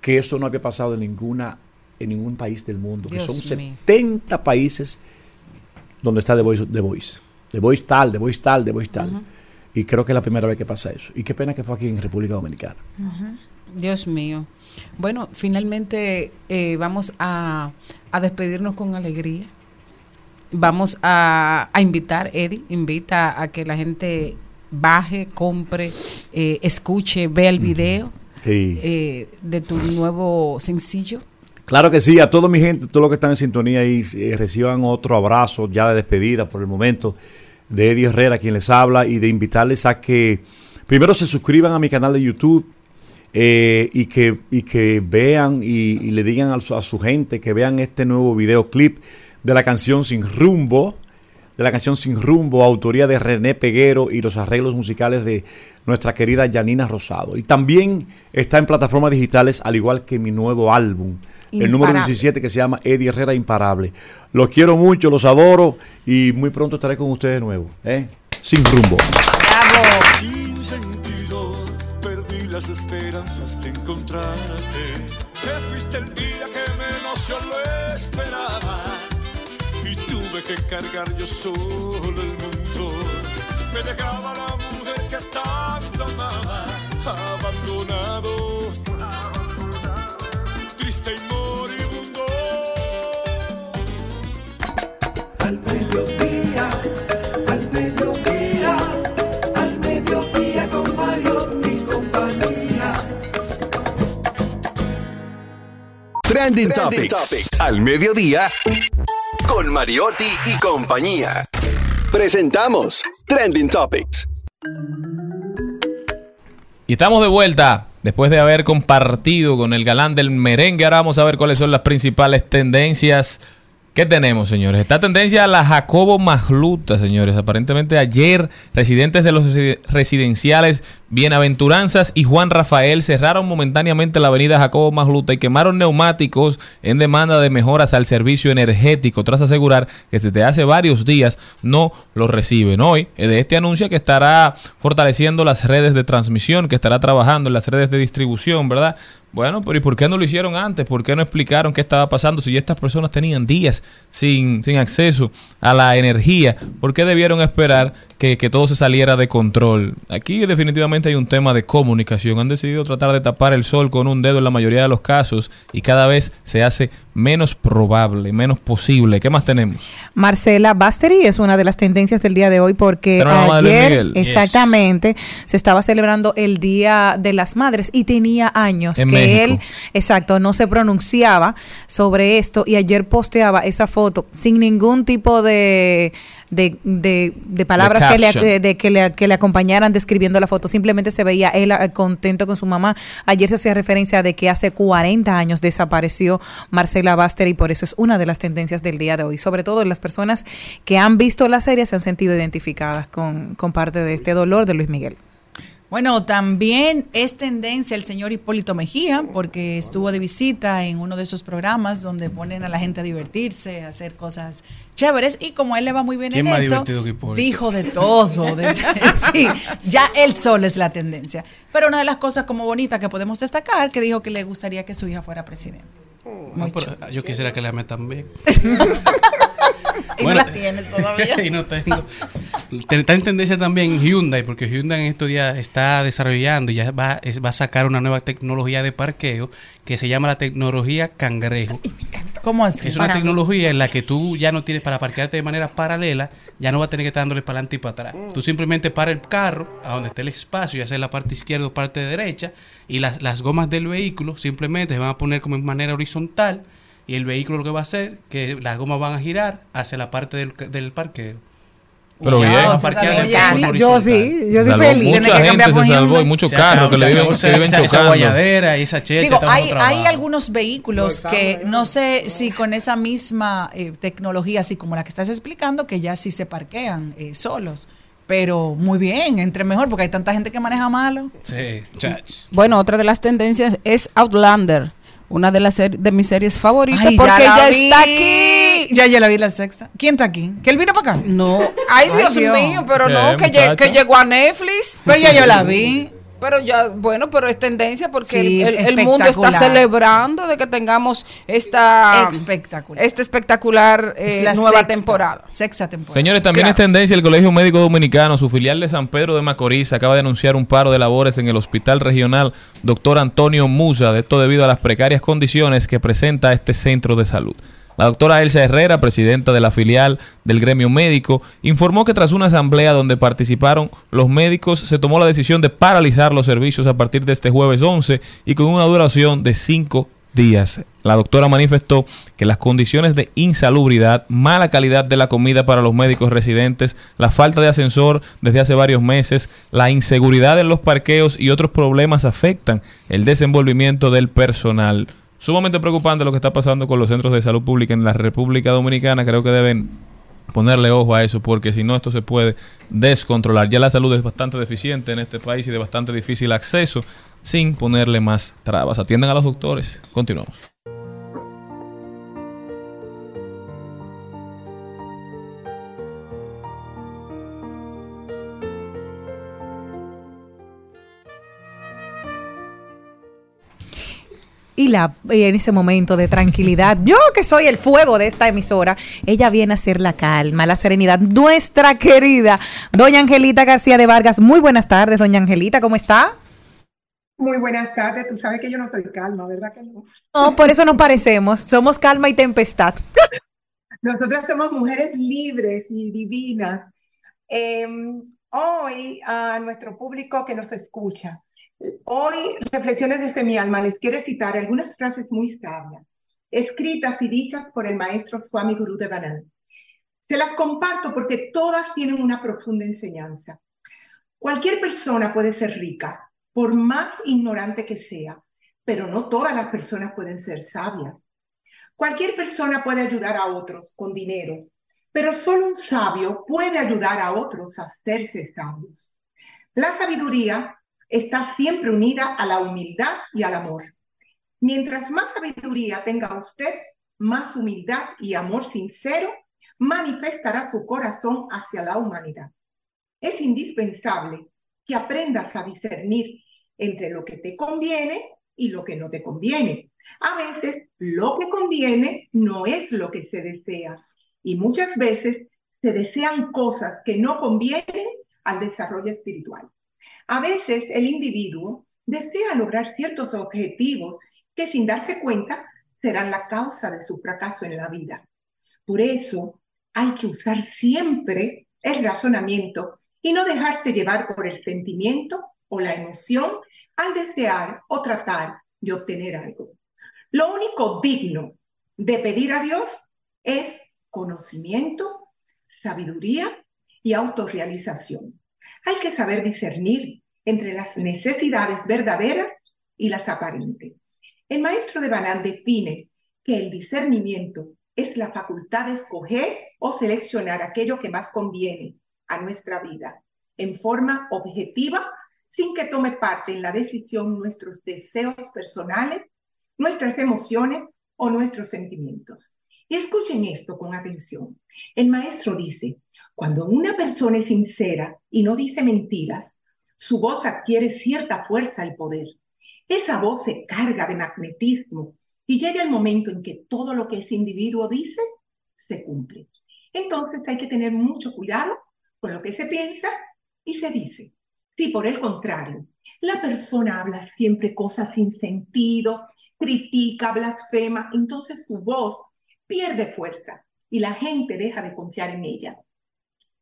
que eso no había pasado en ninguna en ningún país del mundo, que son mío. 70 países donde está The Voice, The Voice. The Voice tal, The Voice tal, The Voice tal. Y creo que es la primera vez que pasa eso. Y qué pena que fue aquí en República Dominicana. Dios mío. Bueno, finalmente eh, vamos a, a despedirnos con alegría. Vamos a, a invitar, Eddie, invita a que la gente baje, compre, eh, escuche, vea el video Sí. eh, de tu nuevo sencillo. Claro que sí, a toda mi gente, todos los que están en sintonía ahí, eh, reciban otro abrazo ya de despedida por el momento de Eddie Herrera, quien les habla, y de invitarles a que primero se suscriban a mi canal de YouTube eh, y, que, y que vean y, le digan a su, a su gente que vean este nuevo videoclip de la canción Sin Rumbo, de la canción Sin Rumbo, autoría de René Peguero y los arreglos musicales de nuestra querida Janina Rosado. Y también está en plataformas digitales, al igual que mi nuevo álbum, el número Imparable. 17 que se llama Eddie Herrera Imparable. Los quiero mucho, los adoro y muy pronto estaré con ustedes de nuevo. ¿eh? Sin rumbo. Sin sentido, perdí las esperanzas de encontrarte. Te fuiste el día que menos yo lo esperaba. Y tuve que cargar yo solo el mundo. Me dejaba la mujer que tanto amaba, Trending, Topics. Al mediodía con Mariotti y compañía. Presentamos Trending Topics. Y estamos de vuelta después de haber compartido con el galán del merengue. Ahora vamos a ver cuáles son las principales tendencias. ¿Qué tenemos, señores? Esta tendencia a la Jacobo Magluta, señores. Aparentemente ayer, residentes de los resi- residenciales Bienaventuranzas y Juan Rafael cerraron momentáneamente la avenida Jacobo Magluta y quemaron neumáticos en demanda de mejoras al servicio energético, tras asegurar que desde hace varios días no lo reciben. Hoy, eh, de este anuncio que estará fortaleciendo las redes de transmisión, que estará trabajando en las redes de distribución, ¿verdad? Bueno, pero ¿y por qué no lo hicieron antes? ¿Por qué no explicaron qué estaba pasando si ya estas personas tenían días sin, sin acceso a la energía? ¿Por qué debieron esperar que, todo se saliera de control? Aquí definitivamente hay un tema de comunicación. Han decidido tratar de tapar el sol con un dedo en la mayoría de los casos y cada vez se hace menos probable, menos posible. ¿Qué más tenemos? Marcela Basteri es una de las tendencias del día de hoy porque ayer. Yes. exactamente se estaba celebrando el Día de las Madres y tenía años En que México. él, exacto, no se pronunciaba sobre esto y ayer posteaba esa foto sin ningún tipo de de, de- de palabras que le, caption. de- de que, le, que le acompañaran describiendo la foto. Simplemente se veía él eh, contento con su mamá. Ayer se hacía referencia de que hace 40 años desapareció Marcela Baster y por eso es una de las tendencias del día de hoy. Sobre todo las personas que han visto la serie se han sentido identificadas con, con parte de este dolor de Luis Miguel. Bueno, también es tendencia el señor Hipólito Mejía, porque estuvo de visita en uno de esos programas donde ponen a la gente a divertirse, a hacer cosas chéveres, y como él le va muy bien ¿Quién en más eso, divertido que Hipólito? dijo de todo. de- sí, ya él solo es la tendencia. Pero una de las cosas como bonitas que podemos destacar, que dijo que le gustaría que su hija fuera presidente. No, pero yo quisiera que la metan bien. Y no la tienes todavía. y no tengo. Ten- Está en tendencia también Hyundai, porque Hyundai en estos días está desarrollando y ya va, es- va a sacar una nueva tecnología de parqueo que se llama la tecnología cangrejo. ¿Cómo así? Es una Para- tecnología en la que tú ya no tienes para parquearte de manera paralela, ya no vas a tener que estar dándole para adelante y para atrás. Tú simplemente para el carro, a donde esté el espacio, ya sea la parte izquierda o parte derecha, y las, las gomas del vehículo simplemente se van a poner como en manera horizontal, y el vehículo lo que va a hacer, que las gomas van a girar hacia la parte del, del parqueo. Pero bien. va a parquear de Ya, forma yo sí, yo soy feliz. Mucha gente se salvó y muchos carros que se le viven, que esa- chocando. y esa checha Digo, hay, hay algunos vehículos que no sé si con esa misma eh, tecnología, así como la que estás explicando, que ya sí se parquean eh, solos. Pero muy bien, entre mejor, porque hay tanta gente que maneja malo. Sí, muchachos. Bueno, otra de las tendencias es Outlander, una de las ser- de mis series favoritas, Ay, porque la ya, vi. está aquí. Ya, ya la vi la sexta. ¿Quién está aquí? ¿Que él vino para acá? No. Ay, Dios mío, pero ¿Qué, no, que, lle- que llegó a Netflix. Pero ya yo la vi. Pero ya, bueno, pero es tendencia porque Sí, el, el- el mundo está celebrando de que tengamos esta espectacular, esta espectacular eh, Es la nueva sexta, temporada. Sexta temporada. Señores, también es tendencia el Colegio Médico Dominicano, su filial de San Pedro de Macorís, acaba de anunciar un paro de labores en el Hospital Regional Dr. Antonio Musa, de esto debido a las precarias condiciones que presenta este centro de salud. La doctora Elsa Herrera, presidenta de la filial del gremio médico, informó que tras una asamblea donde participaron los médicos, se tomó la decisión de paralizar los servicios a partir de este jueves 11 y con una duración de cinco días. La doctora manifestó que las condiciones de insalubridad, mala calidad de la comida para los médicos residentes, la falta de ascensor desde hace varios meses, la inseguridad en los parqueos y otros problemas afectan el desenvolvimiento del personal. Sumamente preocupante lo que está pasando con los centros de salud pública en la República Dominicana. Creo que deben ponerle ojo a eso porque si no esto se puede descontrolar. Ya la salud es bastante deficiente en este país y de bastante difícil acceso sin ponerle más trabas. Atiendan a los doctores. Continuamos. Y la, y en ese momento de tranquilidad, yo que soy el fuego de esta emisora, ella viene a ser la calma, la serenidad. Nuestra querida doña Angelita García de Vargas. Muy buenas tardes, doña Angelita, ¿cómo está? Muy buenas tardes. Tú sabes que yo no soy calma, ¿verdad que no? No, por eso nos parecemos. Somos calma y tempestad. Nosotras somos mujeres libres y divinas. Eh, hoy, a nuestro público que nos escucha, hoy, Reflexiones desde mi alma, les quiero citar algunas frases muy sabias, escritas y dichas por el maestro Swami Guru de Banan. Se las comparto porque todas tienen una profunda enseñanza. Cualquier persona puede ser rica, por más ignorante que sea, pero no todas las personas pueden ser sabias. Cualquier persona puede ayudar a otros con dinero, pero solo un sabio puede ayudar a otros a hacerse sabios. La sabiduría está siempre unida a la humildad y al amor. Mientras más sabiduría tenga usted, más humildad y amor sincero manifestará su corazón hacia la humanidad. Es indispensable que aprendas a discernir entre lo que te conviene y lo que no te conviene. A veces lo que conviene no es lo que se desea y muchas veces se desean cosas que no convienen al desarrollo espiritual. A veces el individuo desea lograr ciertos objetivos que sin darse cuenta serán la causa de su fracaso en la vida. Por eso hay que usar siempre el razonamiento y no dejarse llevar por el sentimiento o la emoción al desear o tratar de obtener algo. Lo único digno de pedir a Dios es conocimiento, sabiduría y autorrealización. Hay que saber discernir entre las necesidades verdaderas y las aparentes. El maestro de Banán define que el discernimiento es la facultad de escoger o seleccionar aquello que más conviene a nuestra vida en forma objetiva, sin que tome parte en la decisión nuestros deseos personales, nuestras emociones o nuestros sentimientos. Y escuchen esto con atención. El maestro dice, cuando una persona es sincera y no dice mentiras, su voz adquiere cierta fuerza y poder. Esa voz se carga de magnetismo y llega el momento en que todo lo que ese individuo dice se cumple. Entonces hay que tener mucho cuidado con lo que se piensa y se dice. Si por el contrario, la persona habla siempre cosas sin sentido, critica, blasfema, entonces su voz pierde fuerza y la gente deja de confiar en ella.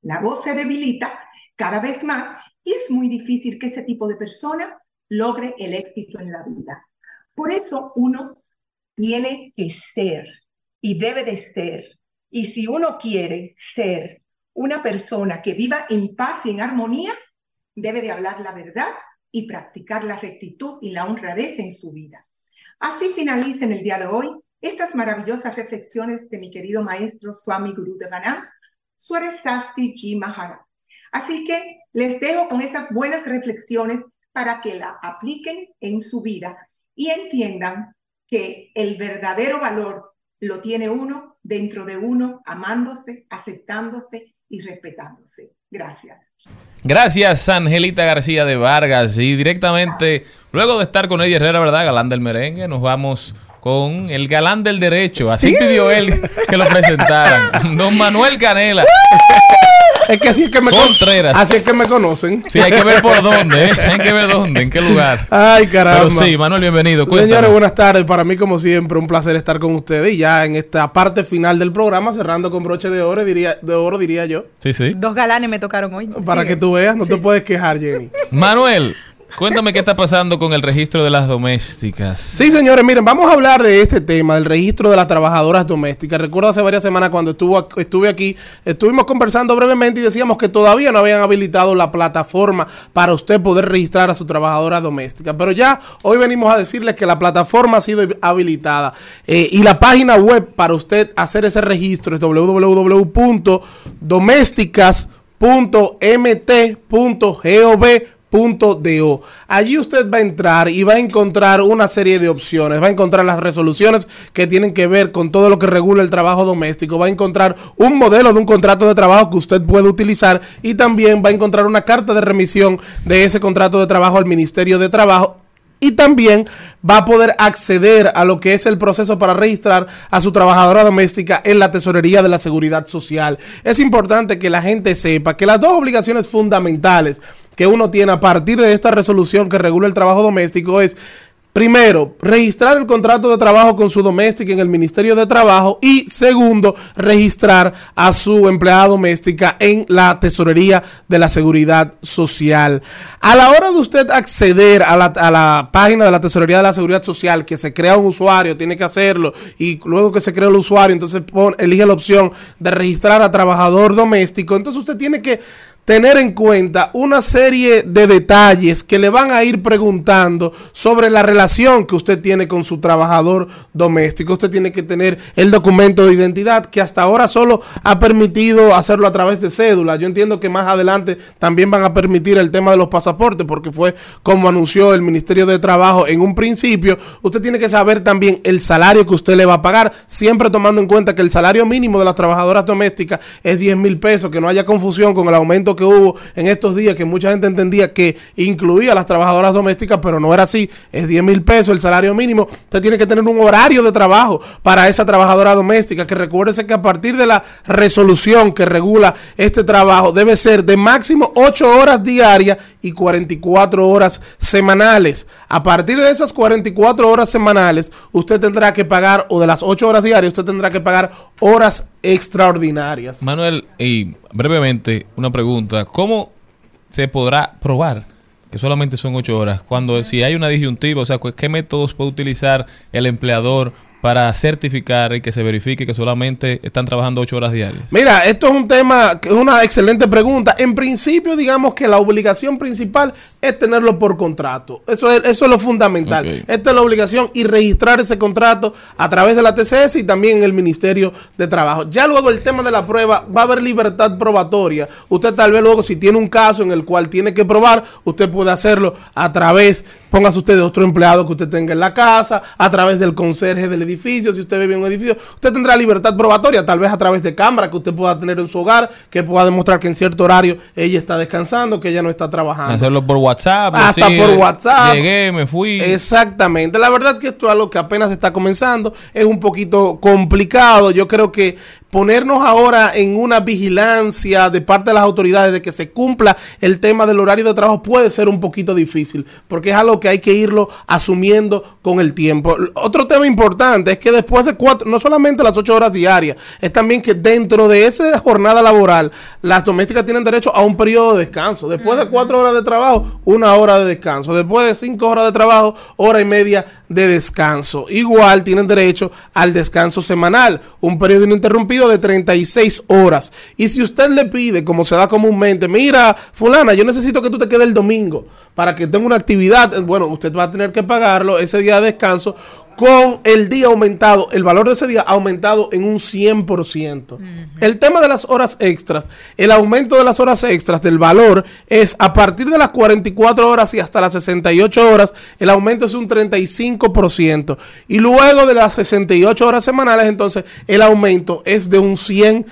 La voz se debilita cada vez más y es muy difícil que ese tipo de persona logre el éxito en la vida. Por eso uno tiene que ser y debe de ser. Y si uno quiere ser una persona que viva en paz y en armonía, debe de hablar la verdad y practicar la rectitud y la honradez en su vida. Así finaliza en el día de hoy estas maravillosas reflexiones de mi querido maestro Swami Guru de Banam, Swaresasti Ji Maharaj. Así que les dejo con estas buenas reflexiones para que la apliquen en su vida y entiendan que el verdadero valor lo tiene uno dentro de uno, amándose, aceptándose y respetándose. Gracias. Gracias, Angelita García de Vargas. Y directamente, luego de estar con Eddie Herrera, ¿verdad? Galán del merengue, nos vamos con el galán del derecho. Así pidió él que lo presentaran. Don Manuel Canela. Es que así es que me con- Contreras. Así es que me conocen. Sí, hay que ver por dónde, ¿eh? Hay que ver dónde, en qué lugar. Ay, caramba. Pero sí, Manuel, bienvenido. Señores, Cuéntanos. buenas tardes. Para mí, como siempre, un placer estar con ustedes. Y ya en esta parte final del programa, cerrando con broche de oro, diría, de oro, diría yo. Sí, sí. Dos galanes me tocaron hoy. Para Sigue. que tú veas, no te puedes quejar, Jenny. Manuel, Cuéntame qué está pasando con el registro de las domésticas. Sí, señores, miren, vamos a hablar de este tema, del registro de las trabajadoras domésticas. Recuerdo hace varias semanas cuando estuve aquí, estuvimos conversando brevemente y decíamos que todavía no habían habilitado la plataforma para usted poder registrar a su trabajadora doméstica. Pero ya hoy venimos a decirles que la plataforma ha sido habilitada eh, y la página web para usted hacer ese registro es www.domésticas.mt.gov.do. Allí usted va a entrar y va a encontrar una serie de opciones. Va a encontrar las resoluciones que tienen que ver con todo lo que regula el trabajo doméstico. Va a encontrar un modelo de un contrato de trabajo que usted puede utilizar y también va a encontrar una carta de remisión de ese contrato de trabajo al Ministerio de Trabajo y también va a poder acceder a lo que es el proceso para registrar a su trabajadora doméstica en la tesorería de la seguridad social. Es importante que la gente sepa que las dos obligaciones fundamentales que uno tiene a partir de esta resolución que regula el trabajo doméstico es Primero, registrar el contrato de trabajo con su doméstica en el Ministerio de Trabajo y segundo, registrar a su empleada doméstica en la tesorería de la Seguridad Social. A la hora de usted acceder a la, a la página de la tesorería de la Seguridad Social, que se crea un usuario, tiene que hacerlo y luego que se crea el usuario, entonces elige la opción de registrar a trabajador doméstico, entonces usted tiene que tener en cuenta una serie de detalles que le van a ir preguntando sobre la relación que usted tiene con su trabajador doméstico. Usted tiene que tener el documento de identidad que hasta ahora solo ha permitido hacerlo a través de cédula. Yo entiendo que más adelante también van a permitir el tema de los pasaportes porque fue como anunció el Ministerio de Trabajo en un principio. Usted tiene que saber también el salario que usted le va a pagar, siempre tomando en cuenta que el salario mínimo de las trabajadoras domésticas es 10 mil pesos, que no haya confusión con el aumento que hubo en estos días, que mucha gente entendía que incluía a las trabajadoras domésticas, pero no era así, es 10 mil pesos el salario mínimo. Usted tiene que tener un horario de trabajo para esa trabajadora doméstica, que recuérdese que a partir de la resolución que regula este trabajo debe ser de máximo 8 horas diarias y 44 horas semanales. A partir de esas 44 horas semanales, usted tendrá que pagar, o de las 8 horas diarias, usted tendrá que pagar horas extraordinarias. Manuel, y brevemente, una pregunta. ¿Cómo se podrá probar que solamente son ocho horas? Cuando si hay una disyuntiva, o sea, ¿qué métodos puede utilizar el empleador para certificar y que se verifique que solamente están trabajando ocho horas diarias? Mira, esto es un tema, que es una excelente pregunta. En principio, digamos que la obligación principal es tenerlo por contrato. Eso es, eso es lo fundamental. Esta es la obligación y registrar ese contrato a través de la TCS y también en el Ministerio de Trabajo. Ya luego el tema de la prueba, va a haber libertad probatoria. Usted tal vez luego, si tiene un caso en el cual tiene que probar, usted puede hacerlo a través, póngase usted de otro empleado que usted tenga en la casa, a través del conserje del edificio, si usted vive en un edificio, usted tendrá libertad probatoria, tal vez a través de cámara que usted pueda tener en su hogar, que pueda demostrar que en cierto horario ella está descansando, que ella no está trabajando. Hacerlo por WhatsApp. Hasta por WhatsApp. Llegué, me fui. Exactamente. La verdad que esto es algo que apenas está comenzando. Es un poquito complicado. Yo creo que ponernos ahora en una vigilancia de parte de las autoridades de que se cumpla el tema del horario de trabajo puede ser un poquito difícil, porque es algo que hay que irlo asumiendo con el tiempo. Otro tema importante es que después de cuatro, no solamente las ocho horas diarias, es también que dentro de esa jornada laboral, las domésticas tienen derecho a un periodo de descanso. Después de cuatro horas de trabajo, una hora de descanso. Después de cinco horas de trabajo, hora y media de descanso. Igual tienen derecho al descanso semanal, un periodo ininterrumpido de 36 horas. Y si usted le pide, como se da comúnmente, mira, fulana, yo necesito que tú te quedes el domingo para que tenga una actividad, eh, bueno, usted va a tener que pagarlo ese día de descanso con el día aumentado, el valor de ese día aumentado en un 100%. El tema de las horas extras, el aumento de las horas extras del valor es a partir de las 44 horas y hasta las 68 horas, el aumento es un 35%. Y luego de las 68 horas semanales, entonces el aumento es de un 100%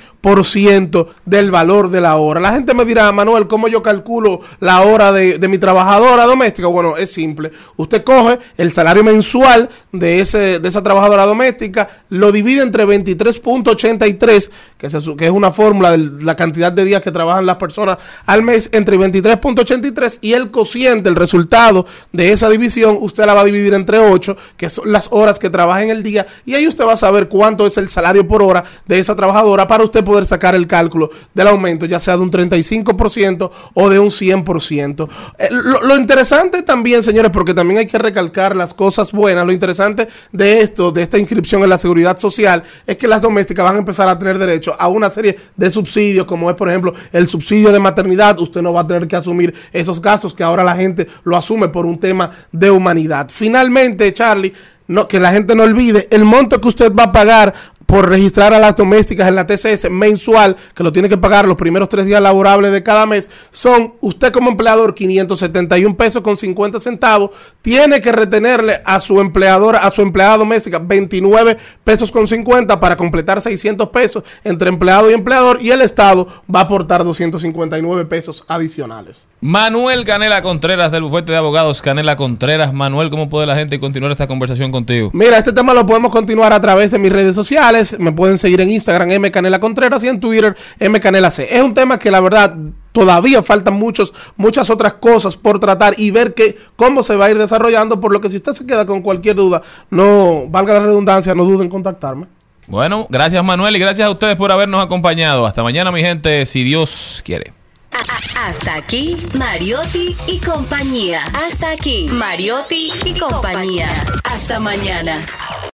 del valor de la hora. La gente me dirá, Manuel, ¿cómo yo calculo la hora de, de mi trabajadora doméstica? Bueno, es simple. Usted coge el salario mensual de, ese, de esa trabajadora doméstica, lo divide entre 23.83, que, que es una fórmula de la cantidad de días que trabajan las personas al mes, entre 23.83 y el cociente, el resultado de esa división, usted la va a dividir entre 8, que son las horas que trabaja en el día, y ahí usted va a saber cuánto es el salario por hora de esa trabajadora para usted poder sacar el cálculo del aumento, ya sea de un 35% o de un 100%. Eh, lo, lo interesante también, señores, porque también hay que recalcar las cosas buenas, lo interesante de esto, de esta inscripción en la seguridad social, es que las domésticas van a empezar a tener derecho a una serie de subsidios, como es, por ejemplo, el subsidio de maternidad. Usted no va a tener que asumir esos gastos que ahora la gente lo asume por un tema de humanidad. Finalmente, Charlie, no, que la gente no olvide, el monto que usted va a pagar por registrar a las domésticas en la TCS mensual, que lo tiene que pagar los primeros tres días laborables de cada mes, son usted como empleador 571 pesos con 50 centavos, tiene que retenerle a su empleadora, a su empleada doméstica 29 pesos con 50 para completar 600 pesos entre empleado y empleador y el Estado va a aportar 259 pesos adicionales. Manuel Canela Contreras del bufete de abogados Canela Contreras. Manuel, ¿cómo puede la gente continuar esta conversación contigo? Mira, este tema lo podemos continuar a través de mis redes sociales. Me pueden seguir en Instagram, M Canela Contreras, y en Twitter, M Canela C. Es un tema que la verdad todavía faltan muchos, muchas otras cosas por tratar y ver que, cómo se va a ir desarrollando. Por lo que si usted se queda con cualquier duda, no valga la redundancia, no duden en contactarme. Bueno, gracias Manuel y gracias a ustedes por habernos acompañado. Hasta mañana, mi gente, si Dios quiere. Hasta aquí, Mariotti y compañía. Hasta aquí, Mariotti y compañía. Hasta mañana.